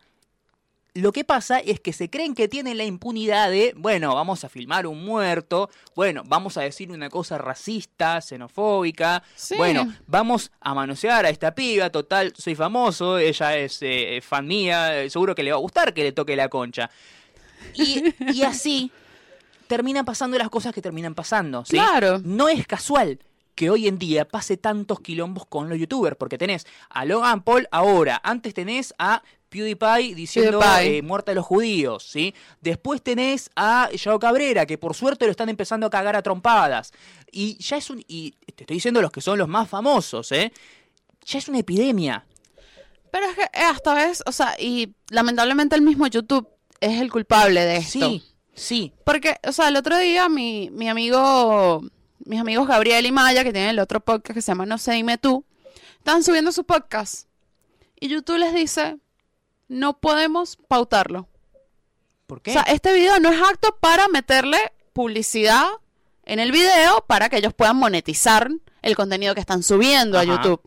Lo que pasa es que se creen que tienen la impunidad de, bueno, vamos a filmar un muerto, bueno, vamos a decir una cosa racista, xenofóbica, Sí. bueno, vamos a manosear a esta piba, total, soy famoso, ella es eh, fan mía, seguro que le va a gustar que le toque la concha. Y, [LAUGHS] y así terminan pasando las cosas que terminan pasando. ¿sí? Claro. No es casual que hoy en día pase tantos quilombos con los youtubers, porque tenés a Logan Paul ahora, antes tenés a PewDiePie diciendo PewDiePie. eh, muerte a los judíos, ¿sí? Después tenés a Yao Cabrera, que por suerte lo están empezando a cagar a trompadas. Y ya es un... Y te estoy diciendo los que son los más famosos, ¿eh? Ya es una epidemia. Pero es que eh, hasta vez, o sea, y lamentablemente el mismo YouTube es el culpable de esto. Sí, sí. Porque, o sea, el otro día mi, mi amigo, mis amigos Gabriel y Maya, que tienen el otro podcast que se llama No sé, dime tú, estaban subiendo su podcast. Y YouTube les dice, no podemos pautarlo. ¿Por qué? O sea, este video no es apto para meterle publicidad en el video para que ellos puedan monetizar el contenido que están subiendo a. YouTube.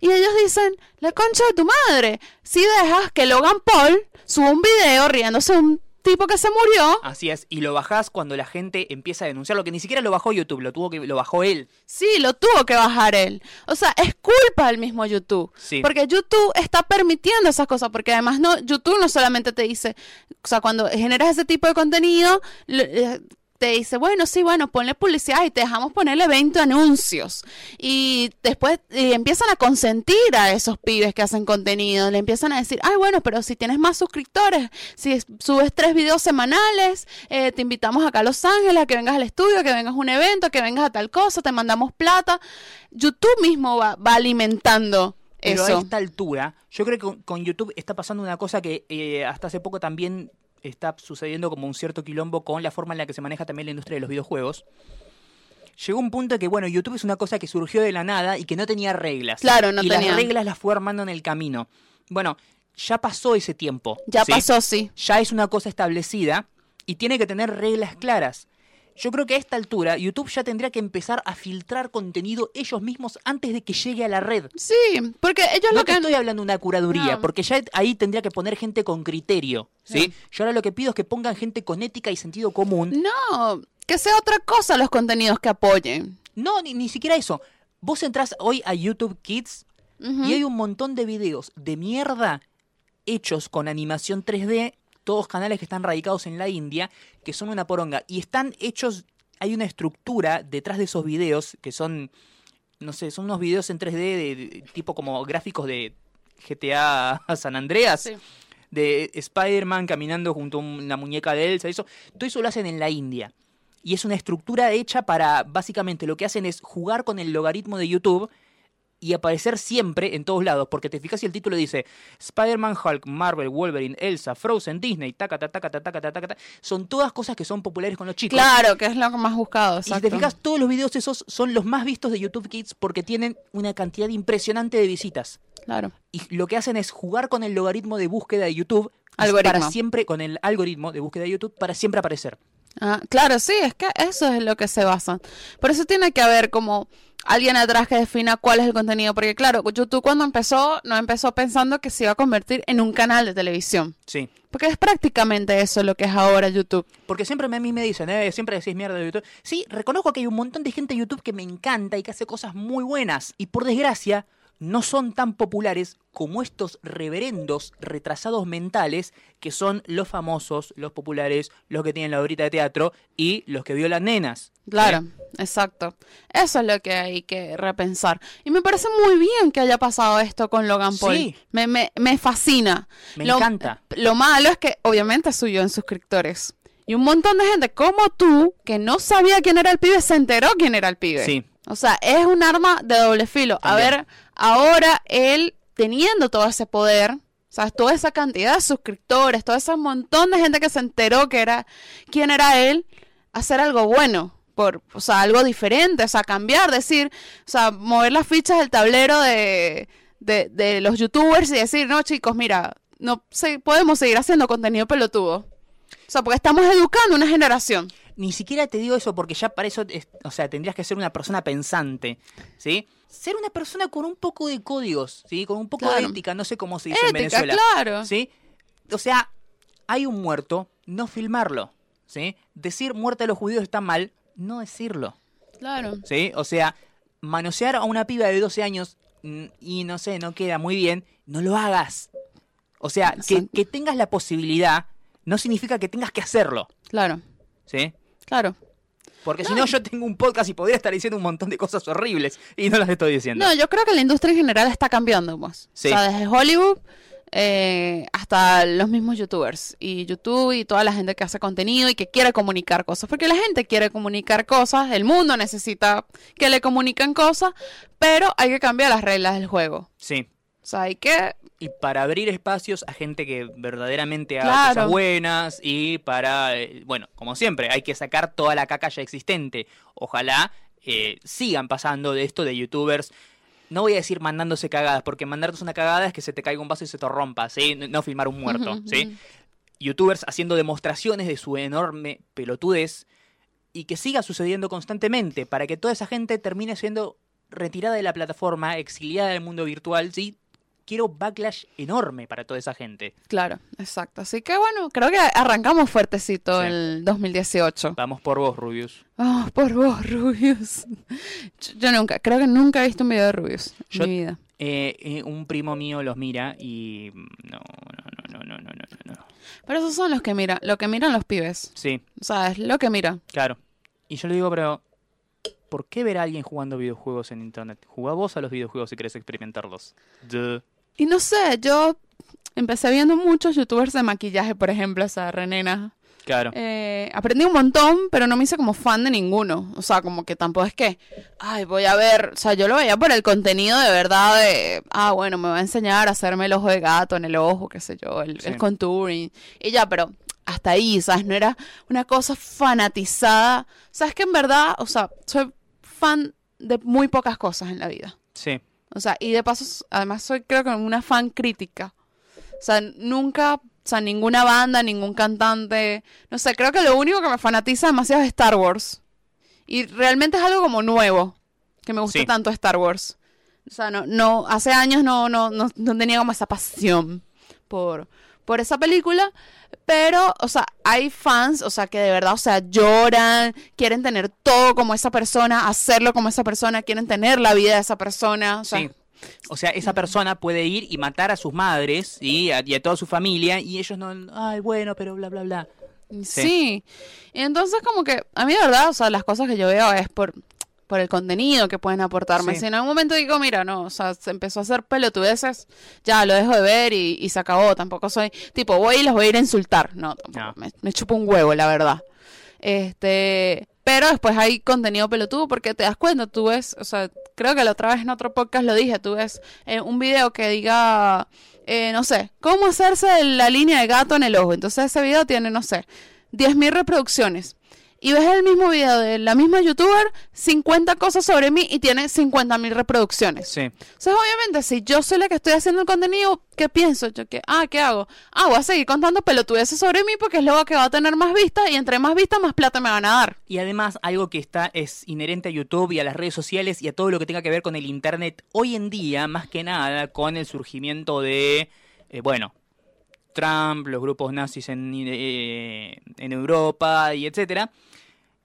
Y ellos dicen, la concha de tu madre, si dejas que Logan Paul suba un video riéndose un tipo que se murió, Así es, y lo bajás cuando la gente empieza a denunciarlo, que ni siquiera lo bajó YouTube, lo tuvo que lo bajó él. sí, lo tuvo que bajar él. O sea, es culpa del mismo YouTube. Sí. Porque YouTube está permitiendo esas cosas, porque además no, YouTube no solamente te dice, o sea, cuando generas ese tipo de contenido, lo- eh, te dice, bueno, sí, bueno, ponle publicidad y te dejamos ponerle 20 anuncios. Y después y empiezan a consentir a esos pibes que hacen contenido. Le empiezan a decir, ay, bueno, pero si tienes más suscriptores, si es- subes tres videos semanales, eh, te invitamos acá a Los Ángeles, a que vengas al estudio, que vengas a un evento, que vengas a tal cosa, te mandamos plata. YouTube mismo va, va alimentando Pero eso. a esta altura, yo creo que con, con YouTube está pasando una cosa que eh, hasta hace poco también está sucediendo como un cierto quilombo con la forma en la que se maneja también la industria de los videojuegos. Llegó un punto que, bueno, YouTube es una cosa que surgió de la nada y que no tenía reglas. Claro, no y tenía. las reglas las fue armando en el camino. Bueno, ya pasó ese tiempo. Ya ¿sí? pasó, sí. ya es una cosa establecida y tiene que tener reglas claras. Yo creo que a esta altura YouTube ya tendría que empezar a filtrar contenido ellos mismos antes de que llegue a la red. Sí, porque ellos No lo que... estoy hablando de una curaduría, No. porque ya ahí tendría que poner gente con criterio, ¿sí? No. Yo ahora lo que pido es que pongan gente con ética y sentido común. No, que sea otra cosa los contenidos que apoyen. No, ni, ni siquiera eso. Vos entrás hoy a YouTube Kids y hay un montón de videos de mierda hechos con animación 3D, todos canales que están radicados en la India, que son una poronga. Y están hechos, hay una estructura detrás de esos videos que son, no sé, son unos videos en 3D de, de- tipo como gráficos de GTA [LAUGHS] San Andreas. Sí. de Spider-Man caminando junto a una muñeca de Elsa, eso, todo eso lo hacen en la India. Y es una estructura hecha para, básicamente, lo que hacen es jugar con el logaritmo de YouTube y aparecer siempre en todos lados. Porque te fijas y el título dice Spider-Man, Hulk, Marvel, Wolverine, Elsa, Frozen, Disney, taca, taca, taca, taca, taca, taca, taca. Son todas cosas que son populares con los chicos. Claro, que es lo más buscado, Y si te fijas, todos los videos esos son los más vistos de YouTube Kids porque tienen una cantidad impresionante de visitas Claro. y lo que hacen es jugar con el logaritmo de búsqueda de YouTube Algoritmo. para siempre con el algoritmo de búsqueda de YouTube para siempre aparecer. Ah, claro, sí, es que eso es lo que se basan. Por eso tiene que haber como alguien atrás que defina cuál es el contenido. Porque claro, YouTube cuando empezó, no empezó pensando que se iba a convertir en un canal de televisión. Sí. Porque es prácticamente eso lo que es ahora YouTube. Porque siempre me- a mí me dicen, eh, siempre decís mierda de YouTube. Sí, reconozco que hay un montón de gente de YouTube que me encanta y que hace cosas muy buenas. Y por desgracia, no son tan populares como estos reverendos retrasados mentales que son los famosos, los populares, los que tienen la obrita de teatro y los que violan nenas. Claro, ¿Eh? exacto. Eso es lo que hay que repensar. Y me parece muy bien que haya pasado esto con Logan Paul. Sí. Me, me, me fascina. Me Lo- encanta. Lo malo es que obviamente subió en suscriptores. Y un montón de gente como tú, que no sabía quién era el pibe, se enteró quién era el pibe. Sí. O sea, es un arma de doble filo. A ver, ahora él teniendo todo ese poder, o sea, toda esa cantidad de suscriptores, todo ese montón de gente que se enteró que era quién era él, hacer algo bueno. Por, o sea, algo diferente, o sea, cambiar, decir, o sea, mover las fichas del tablero de, de, de los youtubers y decir, no, chicos, mira, no se, podemos seguir haciendo contenido pelotudo. O sea, porque estamos educando una generación. Ni siquiera te digo eso porque ya para eso, es- o sea, tendrías que ser una persona pensante, ¿sí? Ser una persona con un poco de códigos, ¿sí? Con un poco de ética, no sé cómo se dice en Venezuela. claro. ¿Sí? O sea, hay un muerto, no filmarlo, ¿sí? Decir muerte a los judíos está mal, no decirlo, Claro. ¿sí? O sea, manosear a una piba de 12 años mm, y no sé, no queda muy bien, no lo hagas. O sea, que tengas la posibilidad no significa que tengas que hacerlo, Claro, ¿sí? Claro. Porque si no, yo tengo un podcast y podría estar diciendo un montón de cosas horribles y no las estoy diciendo. No, yo creo que la industria en general está cambiando, pues. Sí. O sea, desde Hollywood eh, hasta los mismos youtubers. Y YouTube y toda la gente que hace contenido y que quiere comunicar cosas. Porque la gente quiere comunicar cosas, el mundo necesita que le comuniquen cosas, pero hay que cambiar las reglas del juego. Sí. O sea, hay que... Y para abrir espacios a gente que verdaderamente haga Claro. cosas buenas y para, eh, bueno, como siempre, hay que sacar toda la caca ya existente. Ojalá eh, sigan pasando de esto de youtubers. No voy a decir mandándose cagadas, porque mandarte una cagada es que se te caiga un vaso y se te rompa, ¿sí? No- filmar un muerto, ¿sí? youtubers haciendo demostraciones de su enorme pelotudez y que siga sucediendo constantemente para que toda esa gente termine siendo retirada de la plataforma, exiliada del mundo virtual, ¿sí? Quiero backlash enorme para toda esa gente. Claro, exacto. Así que bueno, creo que arrancamos fuertecito Sí. el 2018. Vamos por vos, Rubius. Oh, por vos, [LAUGHS] Rubius. Yo, yo nunca, creo que nunca he visto un video de Rubius Yo- en mi vida. Eh, eh, un primo mío los mira y... mm, No, no, no, no, no, no, no, no. Pero esos son los que miran, lo que miran los pibes. Sí, O sea, es lo que miran. claro. Y yo le digo, pero... ¿Por qué ver a alguien jugando videojuegos en internet? Jugá vos a los videojuegos si querés experimentarlos. Duh. Y no sé, yo empecé viendo muchos youtubers de maquillaje, por ejemplo, o sea, Renena. Claro. Eh, aprendí un montón, pero no me hice como fan de ninguno. O sea, como que tampoco es que, ay, voy a ver, o sea, yo lo veía por el contenido de verdad de, ah, bueno, me va a enseñar a hacerme el ojo de gato en el ojo, qué sé yo, el, Sí. el contouring. Y ya, pero hasta ahí, ¿sabes? No era una cosa fanatizada. Sabes que en verdad, o sea, soy fan de muy pocas cosas en la vida. Sí. O sea, y de paso, además soy creo que una fan crítica. O sea, nunca, o sea, ninguna banda, ningún cantante. No sé, creo que lo único que me fanatiza demasiado es Star Wars. Y realmente es algo como nuevo, que me gusta Sí. tanto Star Wars. O sea, no, no, hace años no, no, no, no tenía como esa pasión por, por esa película. Pero, o sea, hay fans, o sea, que de verdad, o sea, lloran, quieren tener todo como esa persona, hacerlo como esa persona, quieren tener la vida de esa persona. O sea, Sí. O sea, esa persona puede ir y matar a sus madres y a, y a toda su familia y ellos no, ay, bueno, pero bla, bla, bla. Sí. Y entonces como que a mí de verdad, o sea, las cosas que yo veo es por, por el contenido que pueden aportarme. Sí. Si en algún momento digo, mira, no, o sea, se empezó a hacer pelotudeces, ya lo dejo de ver y, y se acabó. Tampoco soy, tipo, voy y los voy a ir a insultar. No, tampoco. No. Me, me chupo un huevo, la verdad. Este, pero después hay contenido pelotudo porque te das cuenta, tú ves, o sea, creo que la otra vez en otro podcast lo dije, tú ves eh, un video que diga, eh, no sé, cómo hacerse la línea de gato en el ojo. Entonces ese video tiene, no sé, 10.000 reproducciones. Y ves el mismo video de la misma youtuber, 50 cosas sobre mí y tiene 50.000 reproducciones. Sí. Entonces, obviamente, si yo soy la que estoy haciendo el contenido, ¿qué pienso? Yo que, ah, ¿qué hago? Ah, voy a seguir contando pelotudeces sobre mí porque es lo que va a tener más vistas y entre más vistas, más plata me van a dar. Y además, algo que está es inherente a YouTube y a las redes sociales y a todo lo que tenga que ver con el Internet hoy en día, más que nada con el surgimiento de, eh, bueno, Trump, los grupos nazis en, eh, en Europa y etcétera.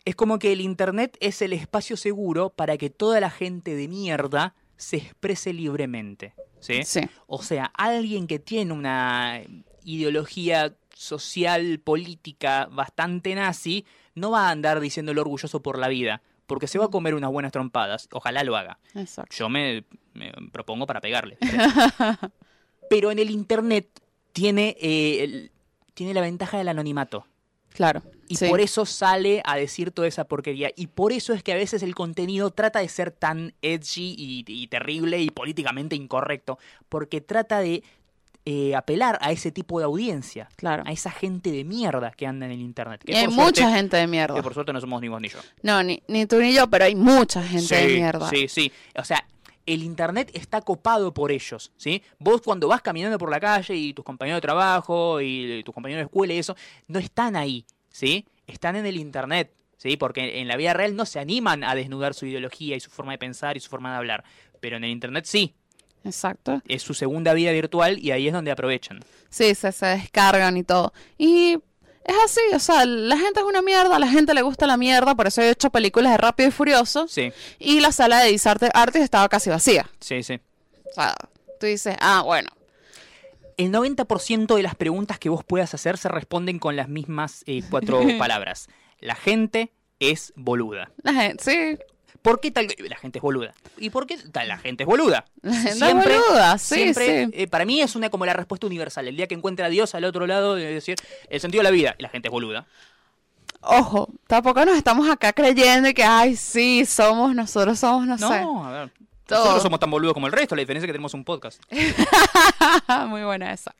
Es como que el Internet es el espacio seguro para que toda la gente de mierda se exprese libremente. ¿sí? Sí. O sea, alguien que tiene una ideología social, política bastante nazi, no va a andar diciéndolo orgulloso por la vida, porque se va a comer unas buenas trompadas. Ojalá lo haga. Exacto. Yo me, me propongo para pegarle. [LAUGHS] Pero en el Internet tiene, eh, el- tiene la ventaja del anonimato. Claro. Y sí. por eso sale a decir toda esa porquería. Y por eso es que a veces el contenido trata de ser tan edgy y, y terrible y políticamente incorrecto. Porque trata de eh, apelar a ese tipo de audiencia. Claro. A esa gente de mierda que anda en el internet. Que Y hay suerte- mucha gente de mierda. Que por suerte no somos ni vos ni yo. No, ni, ni tú ni yo, pero hay mucha gente de mierda. Sí, sí. O sea, el internet está copado por ellos, ¿sí? Vos cuando vas caminando por la calle y tus compañeros de trabajo y tus compañeros de escuela y eso, no están ahí, ¿sí? Están en el internet, ¿sí? Porque en la vida real no se animan a desnudar su ideología y su forma de pensar y su forma de hablar. Pero en el internet sí, Exacto. es su segunda vida virtual y ahí es donde aprovechan. Sí, se, se descargan y todo. Y es así, o sea, la gente es una mierda, a la gente le gusta la mierda, por eso he hecho películas de Rápido y Furioso. Sí, Y la sala de Disarte Artes estaba casi vacía. sí, sí. O sea, tú dices, ah, bueno. El 90% de las preguntas que vos puedas hacer se responden con las mismas eh, cuatro [LAUGHS] palabras. La gente es boluda. La gente, sí, ¿Por qué tal? La gente es boluda. ¿Y por qué tal? La gente es boluda. [LAUGHS] es boluda, sí, siempre, sí. eh, para mí es una como la respuesta universal. El día que encuentra a Dios al otro lado, de decir el sentido de la vida, la gente es boluda. Ojo, tampoco nos estamos acá creyendo que, ay, sí, somos, nosotros somos, no, No, sé. a ver. Todo. Nosotros somos tan boludos como el resto, la diferencia es que tenemos un podcast. [LAUGHS] Muy buena esa.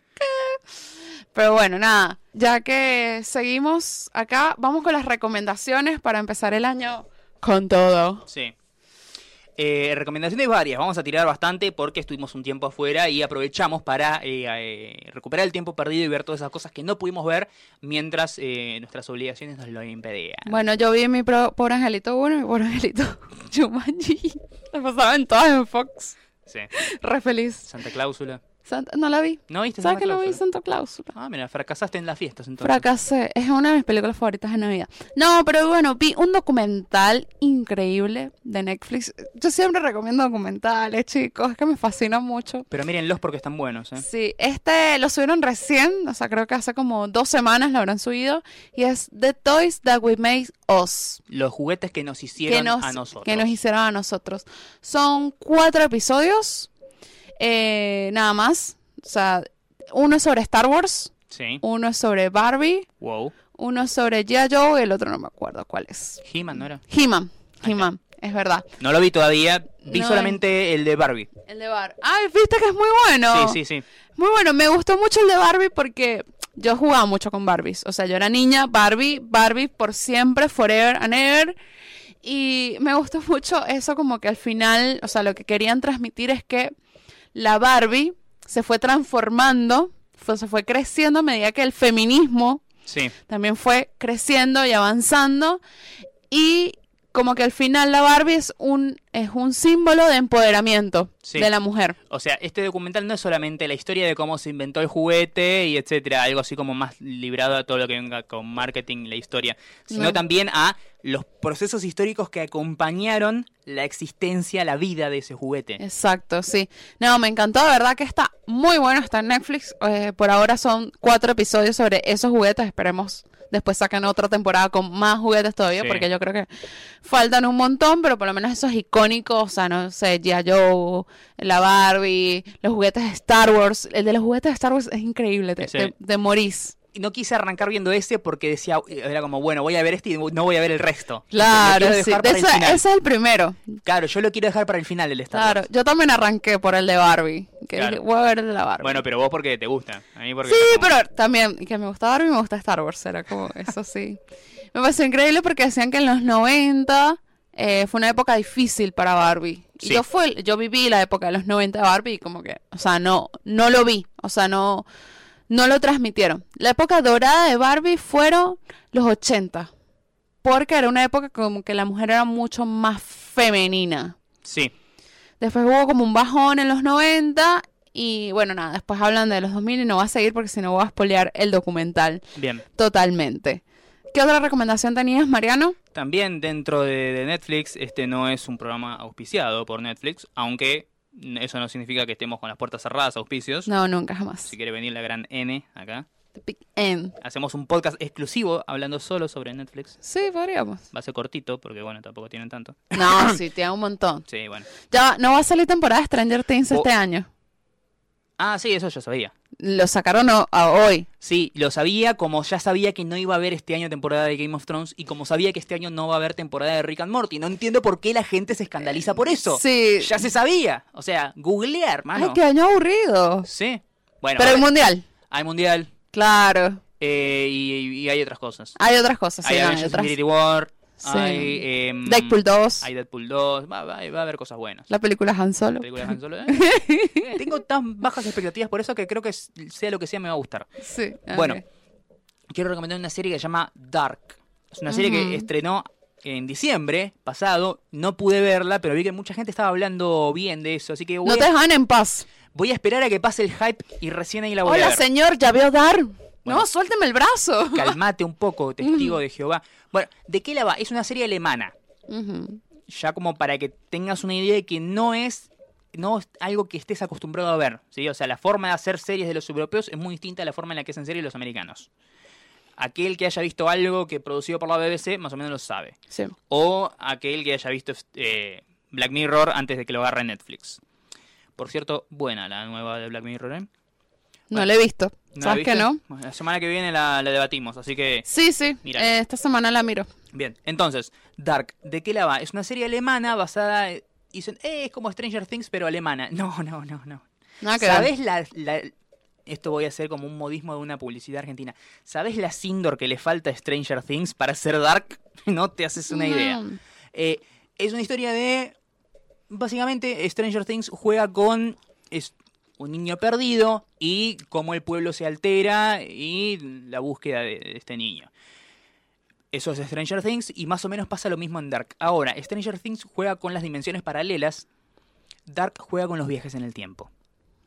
Pero bueno, nada, ya que seguimos acá, vamos con las recomendaciones para empezar el año con todo. Sí. Eh, recomendaciones varias, vamos a tirar bastante porque estuvimos un tiempo afuera y aprovechamos para eh, eh, recuperar el tiempo perdido y ver todas esas cosas que no pudimos ver mientras nuestras obligaciones nos lo impedían. Bueno, yo vi mi pro- pobre angelito 1 y mi pobre angelito [LAUGHS] Jumanji. La pasaban todas en Fox. Sí. Re feliz. Santa Cláusula. Santa- no la vi. ¿No viste ¿Sabes Santa que no vi? Santa Cláusula? Ah, mira, fracasaste en las fiestas entonces. Fracasé. Es una de mis películas favoritas de Navidad. No, pero bueno, vi un documental increíble de Netflix. Yo siempre recomiendo documentales, chicos. Es que me fascinan mucho. Pero mírenlos porque están buenos, ¿eh? Sí, este lo subieron recién, o sea, creo que hace como dos semanas lo habrán subido. Y es The Toys That We Made Us. Los juguetes que nos hicieron Que nos, a nosotros. que nos hicieron a nosotros. Son cuatro episodios, eh, nada más. O sea, uno es sobre Star Wars, Sí. uno es sobre Barbie, Wow. uno es sobre G.I. Joe y el otro no me acuerdo cuál es. He-Man, ¿no era? He-Man, He-Man, es verdad. No lo vi todavía. Vi No, solamente el de Barbie. El de Barbie. Ay, viste que es muy bueno. Sí, sí, sí. Muy bueno, me gustó mucho el de Barbie porque yo jugaba mucho con Barbies. O sea, yo era niña, Barbie, Barbie por siempre, forever and ever. Y me gustó mucho eso como que al final, o sea, lo que querían transmitir es que la Barbie se fue transformando, fue- se fue creciendo a medida que el feminismo Sí. también fue creciendo y avanzando. Y como que al final la Barbie es un, es un símbolo de empoderamiento Sí. de la mujer. O sea, este documental no es solamente la historia de cómo se inventó el juguete y etcétera, algo así como más librado a todo lo que venga con marketing, la historia, sino No. también a los procesos históricos que acompañaron la existencia, la vida de ese juguete. Exacto, sí. No, me encantó, de verdad que está muy bueno, está en Netflix. Eh, por ahora son cuatro episodios sobre esos juguetes. Esperemos después sacan otra temporada con más juguetes todavía, Sí. porque yo creo que faltan un montón, pero por lo menos esos icónicos, o sea, no sé, G.I. Joe, la Barbie, los juguetes de Star Wars. El de los juguetes de Star Wars es increíble, te, Sí. te- te morís. No quise arrancar viendo ese porque decía, era como, bueno, voy a ver este y no voy a ver el resto. Claro, sí. ese, es el primero. Claro, yo lo quiero dejar para el final el de Star Claro, Wars. yo también arranqué por el de Barbie. Que Claro. dije, voy a ver el de la Barbie. Bueno, pero vos porque te gusta. A mí porque Sí, como- pero también que me gusta Barbie y me gusta Star Wars, era como eso sí. Me pareció increíble porque decían que en los 90 eh, fue una época difícil para Barbie. Y yo fue, yo viví la época de los 90 de Barbie y como que, o sea, no no lo vi, o sea, no no lo transmitieron. La época dorada de Barbie fueron los 80. Porque era una época como que la mujer era mucho más femenina. Sí, Después hubo como un bajón en los 90 y bueno, nada, después hablan de los 2000 y no voy a seguir porque si no voy a spoilear el documental bien. totalmente. ¿Qué otra recomendación tenías, Mariano? También dentro de, de Netflix, este no es un programa auspiciado por Netflix, aunque eso no significa que estemos con las puertas cerradas, auspicios. No, nunca jamás. Si quiere venir la gran N acá. The Big N. Hacemos un podcast exclusivo hablando solo sobre Netflix. Sí, podríamos. Va a ser cortito, porque bueno, tampoco tienen tanto. No, sí, tiene un montón. Sí, bueno. Ya, no va a salir temporada de Stranger Things este año. Ah, sí, eso ya sabía. Lo sacaron a hoy. Sí, lo sabía, como ya sabía que no iba a haber este año temporada de Game of Thrones y como sabía que este año no va a haber temporada de Rick and Morty. No entiendo por qué la gente se escandaliza por eso. Sí. Ya se sabía. O sea, googlear, hermano. Ay, qué año aburrido. Sí. Bueno, Pero ahora mundial. hay mundial Claro. eh, y, y hay otras cosas. Hay otras cosas, sí, hay no, hay otras. Infinity War, Sí. hay em, Deadpool 2. hay Deadpool 2, va, va- va a haber cosas buenas. La película Han Solo. Películas de Han Solo, eh. [LAUGHS] Tengo tan bajas expectativas por eso que creo que sea lo que sea me va a gustar. Sí. Bueno, quiero recomendar una serie que se llama Dark. Es una serie que estrenó en diciembre pasado. No pude verla, pero vi que mucha gente estaba hablando bien de eso. Así que voy, No te a, dejan en paz. voy a esperar a que pase el hype y recién ahí la voy a Hola, ver. señor, ya veo Dar. Bueno. No, suélteme el brazo. [LAUGHS] Calmate un poco, testigo de Jehová. Bueno, ¿de qué la va? Es una serie alemana. Ya como para que tengas una idea de que no es no es algo que estés acostumbrado a ver, ¿sí? O sea, la forma de hacer series de los europeos es muy distinta a la forma en la que hacen series los americanos. Aquel que haya visto algo que producido por la BBC más o menos lo sabe. Sí. O aquel que haya visto eh, Black Mirror antes de que lo agarre Netflix. Por cierto, buena la nueva de Black Mirror, ¿eh? No la he visto. ¿No la ¿Sabes que no? La semana que viene la, la debatimos, así que... Sí, sí. Eh, esta semana la miro. Bien, entonces, Dark, ¿de qué la va? Es una serie alemana basada... eh, Dicen, eh, es como Stranger Things, pero alemana. [LAUGHS] No, no, no, no. Nada que ver. ¿Sabes la, la- Esto voy a hacer como un modismo de una publicidad argentina. ¿Sabes la Sindor que le falta a Stranger Things para ser Dark? [LAUGHS] No te haces una idea. Eh, es una historia de. Básicamente, Stranger Things juega con. Es un niño perdido y cómo el pueblo se altera y la búsqueda de, este niño. Eso es Stranger Things y más o menos pasa lo mismo en Dark. Ahora, Stranger Things juega con las dimensiones paralelas. Dark juega con los viajes en el tiempo.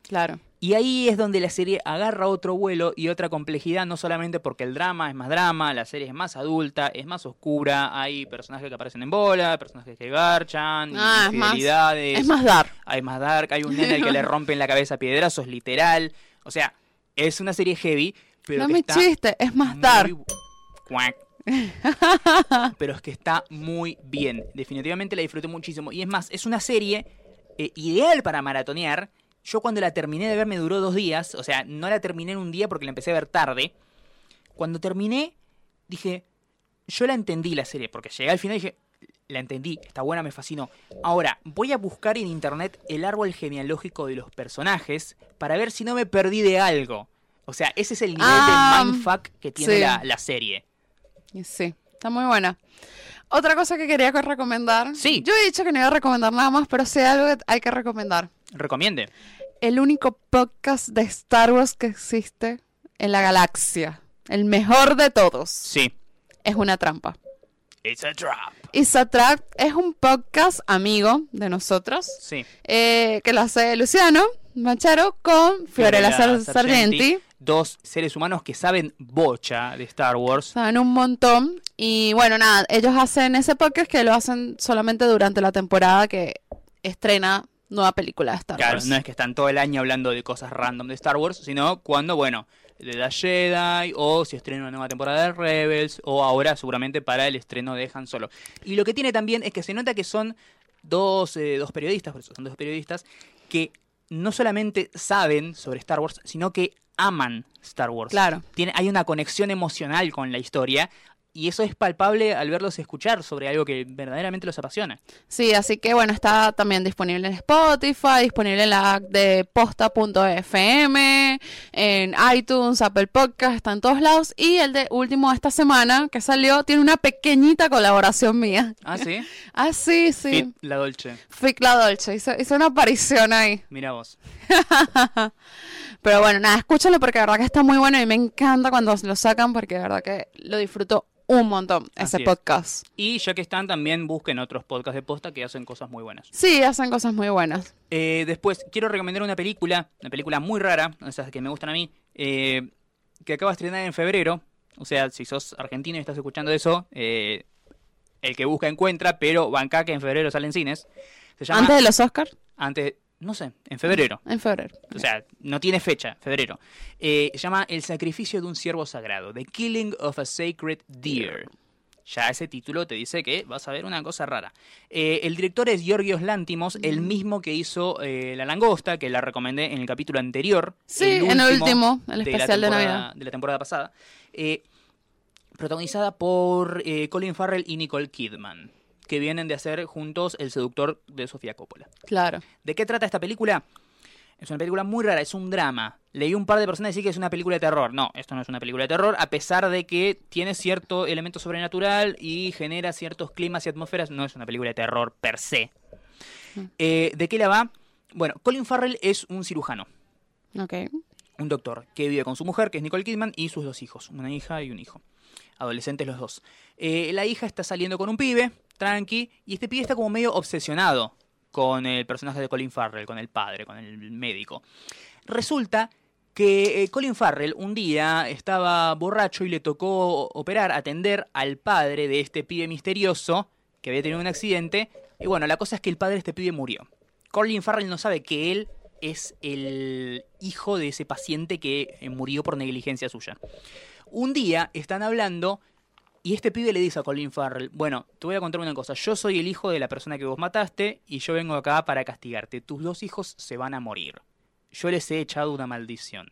Claro. Y ahí es donde la serie agarra otro vuelo y otra complejidad, no solamente porque el drama es más drama, la serie es más adulta, es más oscura, hay personajes que aparecen en bola, personajes que garchan, Ah, es más- infidelidades, Es más Dar. hay más dark, hay un nene al que le [LAUGHS] rompen la cabeza a piedrazos, literal. O sea, es una serie heavy, pero no que me está chiste, es más muy Dar. bu- Cuac. [LAUGHS] pero es que está muy bien. Definitivamente la disfruté muchísimo. Y es más, es una serie eh, ideal para maratonear. Yo cuando la terminé de ver me duró dos días. O sea, no la terminé en un día porque la empecé a ver tarde. Cuando terminé, dije, yo la entendí la serie. Porque llegué al final y dije, la entendí, está buena, me fascinó. Ahora, voy a buscar en internet el árbol genealógico de los personajes para ver si no me perdí de algo. O sea, ese es el nivel Ah, de mindfuck que tiene sí. la, la serie. Sí, está muy buena. Otra cosa que quería que recomendar. Sí. Yo he dicho que no iba a recomendar nada más, pero hay algo que hay que recomendar. Recomiende. El único podcast de Star Wars que existe en la galaxia. El mejor de todos. Sí. Es una trampa. It's a trap. Isatrap es un podcast amigo de nosotros Sí. eh, que lo hace Luciano Macharo con Fiorella Sar- Sargenti. Dos seres humanos que saben bocha de Star Wars. Saben un montón. Y bueno, nada, ellos hacen ese podcast que lo hacen solamente durante la temporada que estrena nueva película de Star Claro, Wars. no es que están todo el año hablando de cosas random de Star Wars, sino cuando, bueno, de la Jedi, o si estrena una nueva temporada de Rebels, o ahora seguramente para el estreno de Han Solo. Y lo que tiene también es que se nota que son dos, eh, dos periodistas, por eso son dos periodistas, que no solamente saben sobre Star Wars, sino que aman Star Wars. Claro. Tiene, hay una conexión emocional con la historia. Y eso es palpable al verlos escuchar sobre algo que verdaderamente los apasiona. Sí, así que bueno, está también disponible en Spotify, disponible en la app de posta.fm, en iTunes, Apple Podcast, está en todos lados. Y el de último de esta semana que salió tiene una pequeñita colaboración mía. Ah, sí. [LAUGHS] Ah, sí, sí. Fit, la Dolce. Fic La Dolce, hizo, hizo una aparición ahí. Mira vos. [LAUGHS] Pero bueno, nada, escúchalo porque de verdad que está muy bueno y me encanta cuando lo sacan porque de verdad que lo disfruto un montón, Así ese es. podcast. Y ya que están, también busquen otros podcasts de posta que hacen cosas muy buenas. Sí, hacen cosas muy buenas. Eh, después, quiero recomendar una película, una película muy rara, esas que me gustan a mí, eh, que acaba de estrenar en febrero. O sea, si sos argentino y estás escuchando eso, eh, el que busca encuentra, pero banca que en febrero salen cines. Se llama Antes de los Oscars, antes- no sé, en febrero. en febrero. O sea, no tiene fecha, febrero. Eh, se llama El sacrificio de un ciervo sagrado, The Killing of a Sacred Deer. Ya ese título te dice que vas a ver una cosa rara. Eh, el director es Georgios Lántimos, el mismo que hizo eh, La Langosta, que la recomendé en el capítulo anterior. Sí, en el último, el de la especial de temporada- Navidad. De la temporada pasada. Protagonizada por Colin Farrell y Nicole Kidman, que vienen de hacer juntos El seductor de Sofía Coppola. Claro. ¿De qué trata esta película? Es una película muy rara, es un drama. Leí un par de personas decir que es una película de terror. No, esto no es una película de terror, a pesar de que tiene cierto elemento sobrenatural y genera ciertos climas y atmósferas. No es una película de terror per se. Eh, ¿De qué la va? Bueno, Colin Farrell es un cirujano, Ok. un doctor, que vive con su mujer, que es Nicole Kidman, y sus dos hijos, una hija y un hijo. Adolescentes los dos. Eh, la hija está saliendo con un pibe, tranqui, y este pibe está como medio obsesionado con el personaje de Colin Farrell, con el padre, con el médico. Resulta que eh, Colin Farrell un día estaba borracho y le tocó operar, atender al padre de este pibe misterioso que había tenido un accidente. Y bueno, la cosa es que el padre de este pibe murió. Colin Farrell no sabe que él es el hijo de ese paciente que eh, murió por negligencia suya. Un día están hablando y este pibe le dice a Colin Farrell, bueno, te voy a contar una cosa, yo soy el hijo de la persona que vos mataste y yo vengo acá para castigarte. Tus dos hijos se van a morir. Yo les he echado una maldición.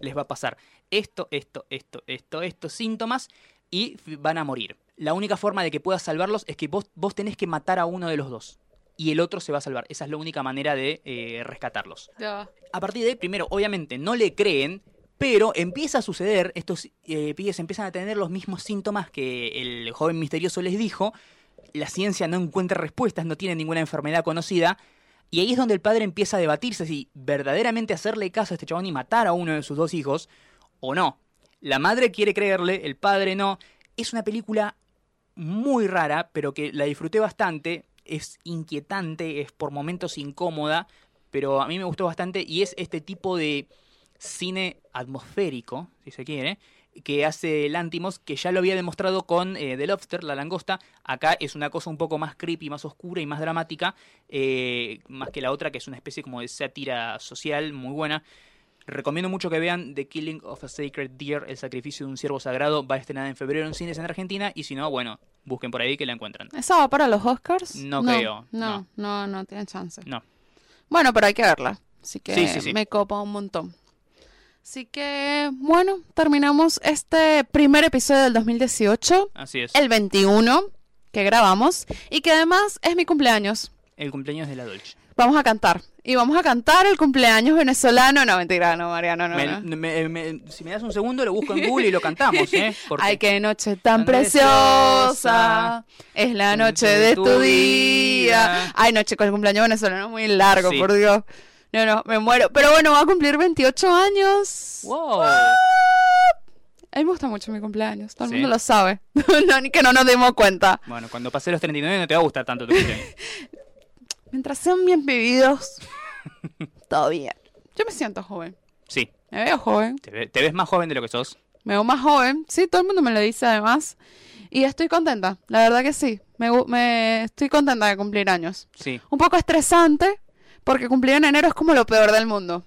Les va a pasar esto, esto, esto, esto, estos síntomas y van a morir. La única forma de que puedas salvarlos es que vos, vos tenés que matar a uno de los dos. Y el otro se va a salvar. Esa es la única manera de eh, rescatarlos. A partir de ahí, primero, obviamente no le creen, pero empieza a suceder, estos eh, pibes empiezan a tener los mismos síntomas que el joven misterioso les dijo, la ciencia no encuentra respuestas, no tiene ninguna enfermedad conocida, y ahí es donde el padre empieza a debatirse si verdaderamente hacerle caso a este chabón y matar a uno de sus dos hijos, o no. La madre quiere creerle, el padre no. Es una película muy rara, pero que la disfruté bastante. Es inquietante, es por momentos incómoda, pero a mí me gustó bastante y es este tipo de cine atmosférico, si se quiere, que hace Lantimos, que ya lo había demostrado con eh, The Lobster, La Langosta. Acá es una cosa un poco más creepy, más oscura y más dramática, eh, más que la otra, que es una especie como de sátira social muy buena. Recomiendo mucho que vean The Killing of a Sacred Deer, El sacrificio de un ciervo sagrado. Va a estrenar en febrero en cines en Argentina y si no, bueno, busquen por ahí que la encuentran. ¿Esa va para los Oscars? No creo, No, no, no, tiene chance. No. Bueno, pero hay que verla. Así que Sí, sí, sí. me copa un montón. Así que, bueno, terminamos este primer episodio del 2018, Así es. el 21 que grabamos y que además es mi cumpleaños. El cumpleaños de la Dolce. Vamos a cantar. Y vamos a cantar el cumpleaños venezolano. No, mentira, no, Mariano, no. Me- no. me- me- si me das un segundo, lo busco en Google y lo cantamos, ¿eh? [LAUGHS] Porque Ay, qué noche tan tan preciosa. Es la noche de tu día. Ay, no, chicos, el cumpleaños venezolano muy largo, Sí. por Dios. No, no, me muero. Pero bueno, va a cumplir 28 años. ¡Wow! A mí me gusta mucho mi cumpleaños. Todo el ¿Sí? mundo lo sabe. [LAUGHS] no, ni que no nos dimos cuenta. Bueno, cuando pasé los 39 no te va a gustar tanto tu cumpleaños. [LAUGHS] Mientras sean bien vividos, [LAUGHS] todo bien. Yo me siento joven. Sí, Me veo joven. te, ve- te ves más joven de lo que sos. Me veo más joven. Sí, todo el mundo me lo dice además. Y estoy contenta. La verdad que sí. Me, me estoy contenta de cumplir años. Sí. Un poco estresante, porque cumplir en enero es como lo peor del mundo.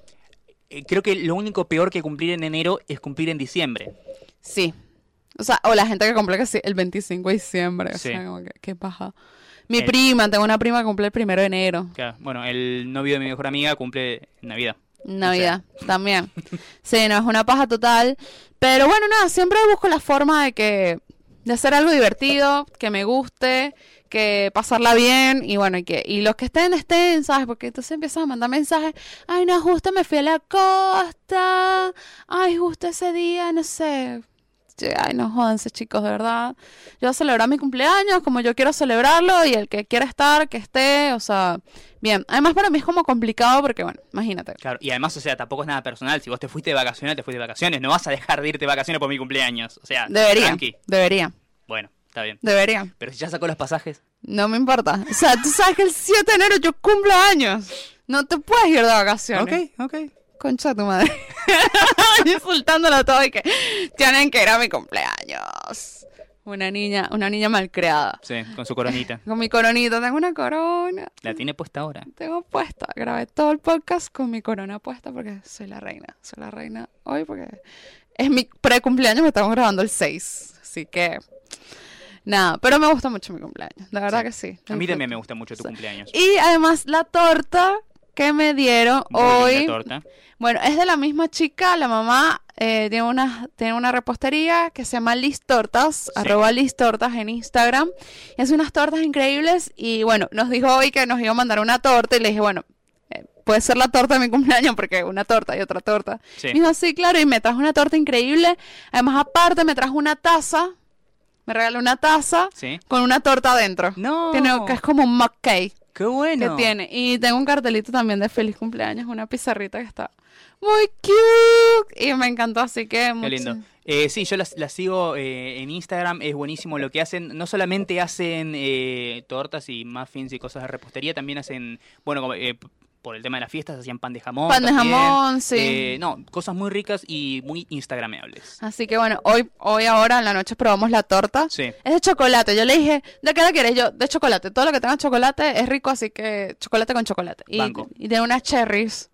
Eh, Creo que lo único peor que cumplir en enero es cumplir en diciembre. Sí. O sea, o la gente que cumple sí, el 25 de diciembre. O Sí. sea, como que, qué paja. Mi El- prima, tengo una prima que cumple el primero de enero. Claro, Bueno, el novio de mi mejor amiga cumple Navidad. Navidad, también. Sí, no, es una paja total. Pero bueno, nada, siempre busco la forma de que, de hacer algo divertido, que me guste, que pasarla bien, y bueno, y que, y los que estén, estén, ¿sabes? Porque entonces empiezan a mandar mensajes, ay, no, justo me fui a la costa, ay, justo ese día, no sé. Ay, no jódanse, chicos, de verdad. Yo voy a celebrar mi cumpleaños como yo quiero celebrarlo y el que quiera estar, que esté, o sea, bien. Además, para mí es como complicado porque, bueno, imagínate. Claro, y además, o sea, tampoco es nada personal. Si vos te fuiste de vacaciones, te fuiste de vacaciones. No vas a dejar de irte de vacaciones por mi cumpleaños. O sea, Debería, tranqui. debería, Bueno, está bien. debería. Pero si ya sacó los pasajes, No me importa. O sea, tú sabes que el 7 de enero yo cumplo años. No te puedes ir de vacaciones. ok. concha de tu madre. [LAUGHS] Insultándolo todo y que tienen que ir a mi cumpleaños. Una niña, una niña malcriada. Sí, con su coronita. Con mi coronita, tengo una corona. La tiene puesta ahora. Tengo puesta. Grabé todo el podcast con mi corona puesta porque soy la reina. Soy la reina hoy porque es mi pre-cumpleaños, me estamos grabando el 6. Así que, nada, pero me gusta mucho mi cumpleaños. De verdad que sí. A mí también me gusta mucho tu cumpleaños. Y además la torta que me dieron Muy hoy. torta. Bueno, es de la misma chica, la mamá eh, tiene, una, tiene una repostería que se llama Liz Tortas, arroba Liz Tortas en Instagram. Y hace unas tortas increíbles y bueno, nos dijo hoy que nos iba a mandar una torta y le dije, bueno, eh, puede ser la torta de mi cumpleaños porque una torta y otra torta. Sí. Me dijo, sí, claro, y me trajo una torta increíble. Además, aparte, me trajo una taza, me regaló una taza Sí. con una torta adentro. No. Tiene, que es como un mug cake Qué bueno. que tiene. Y tengo un cartelito también de feliz cumpleaños, una pizarrita que está muy cute. Y me encantó, así que Qué mucho- lindo. Eh, sí, yo las, las sigo eh, en Instagram, es buenísimo lo que hacen. No solamente hacen eh, tortas y muffins y cosas de repostería, también hacen, bueno, como, eh, por el tema de las fiestas, hacían pan de jamón. Pan de también. jamón, sí. Eh, no, cosas muy ricas y muy instagrameables. Así que bueno, hoy, hoy ahora en la noche probamos la torta. Sí. Es de chocolate. Yo le dije, ¿de qué la quieres? Yo, de chocolate. Todo lo que tenga chocolate es rico, así que chocolate con chocolate. Y, Banco. y tiene unas cherries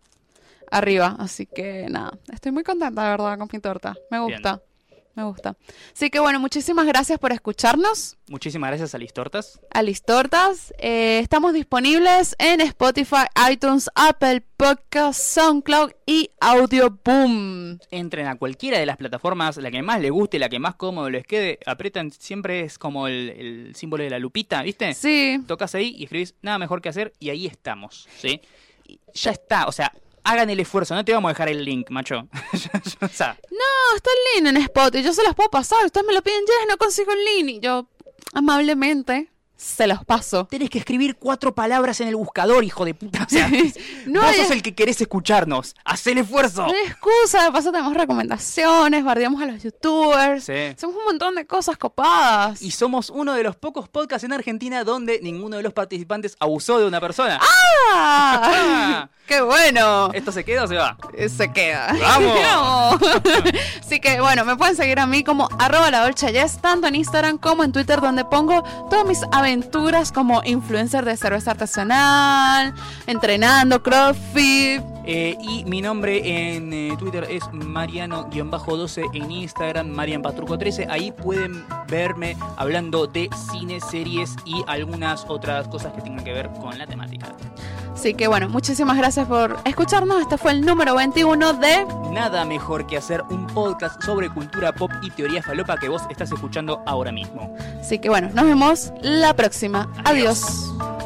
arriba. Así que nada, estoy muy contenta, de verdad, con mi torta. Me Bien. Me gusta. Así que bueno, muchísimas gracias por escucharnos. Muchísimas gracias a Liz Tortas. a Liz Tortas. Eh, estamos disponibles en Spotify, iTunes, Apple Podcasts, SoundCloud y Audio Boom. Entren a cualquiera de las plataformas, la que más les guste, la que más cómodo les quede. Apretan, siempre es como el, el símbolo de la lupita, ¿viste? Sí, Tocas ahí y escribís nada mejor que hacer y ahí estamos, ¿sí? Ya está, o sea, hagan el esfuerzo, no te vamos a dejar el link, macho. [LAUGHS] o sea, no, está el link en Spotify. Yo se los puedo pasar. Ustedes me lo piden, ya no consigo el link. Y yo, amablemente, se los paso. tenés que escribir cuatro palabras en el buscador, hijo de puta. O sea, [LAUGHS] No vos hay- sos el que querés escucharnos. Haz el esfuerzo. No hay excusa, de paso tenemos recomendaciones, bardeamos a los youtubers. Sí. Hacemos un montón de cosas copadas. Y somos uno de los pocos podcasts en Argentina donde ninguno de los participantes abusó de una persona. ¡Ah! [LAUGHS] ¡Qué bueno! ¿Esto se queda o se va? Eh, se queda. ¡Vamos! [LAUGHS] Vamos. Así que bueno, me pueden seguir a mí como arroba la Dolce tanto en Instagram como en Twitter, donde pongo todas mis aventuras como influencer de cerveza artesanal, entrenando, crossfit. Eh, y mi nombre en eh, Twitter es Mariano-12, en Instagram MarianPatruco13. Ahí pueden verme hablando de cine, series y algunas otras cosas que tengan que ver con la temática. Así que bueno, muchísimas gracias por escucharnos. Este fue el número 21 de... Nada mejor que hacer un podcast sobre cultura pop y teoría falopa que vos estás escuchando ahora mismo. Así que bueno, nos vemos la próxima. Adiós. Adiós.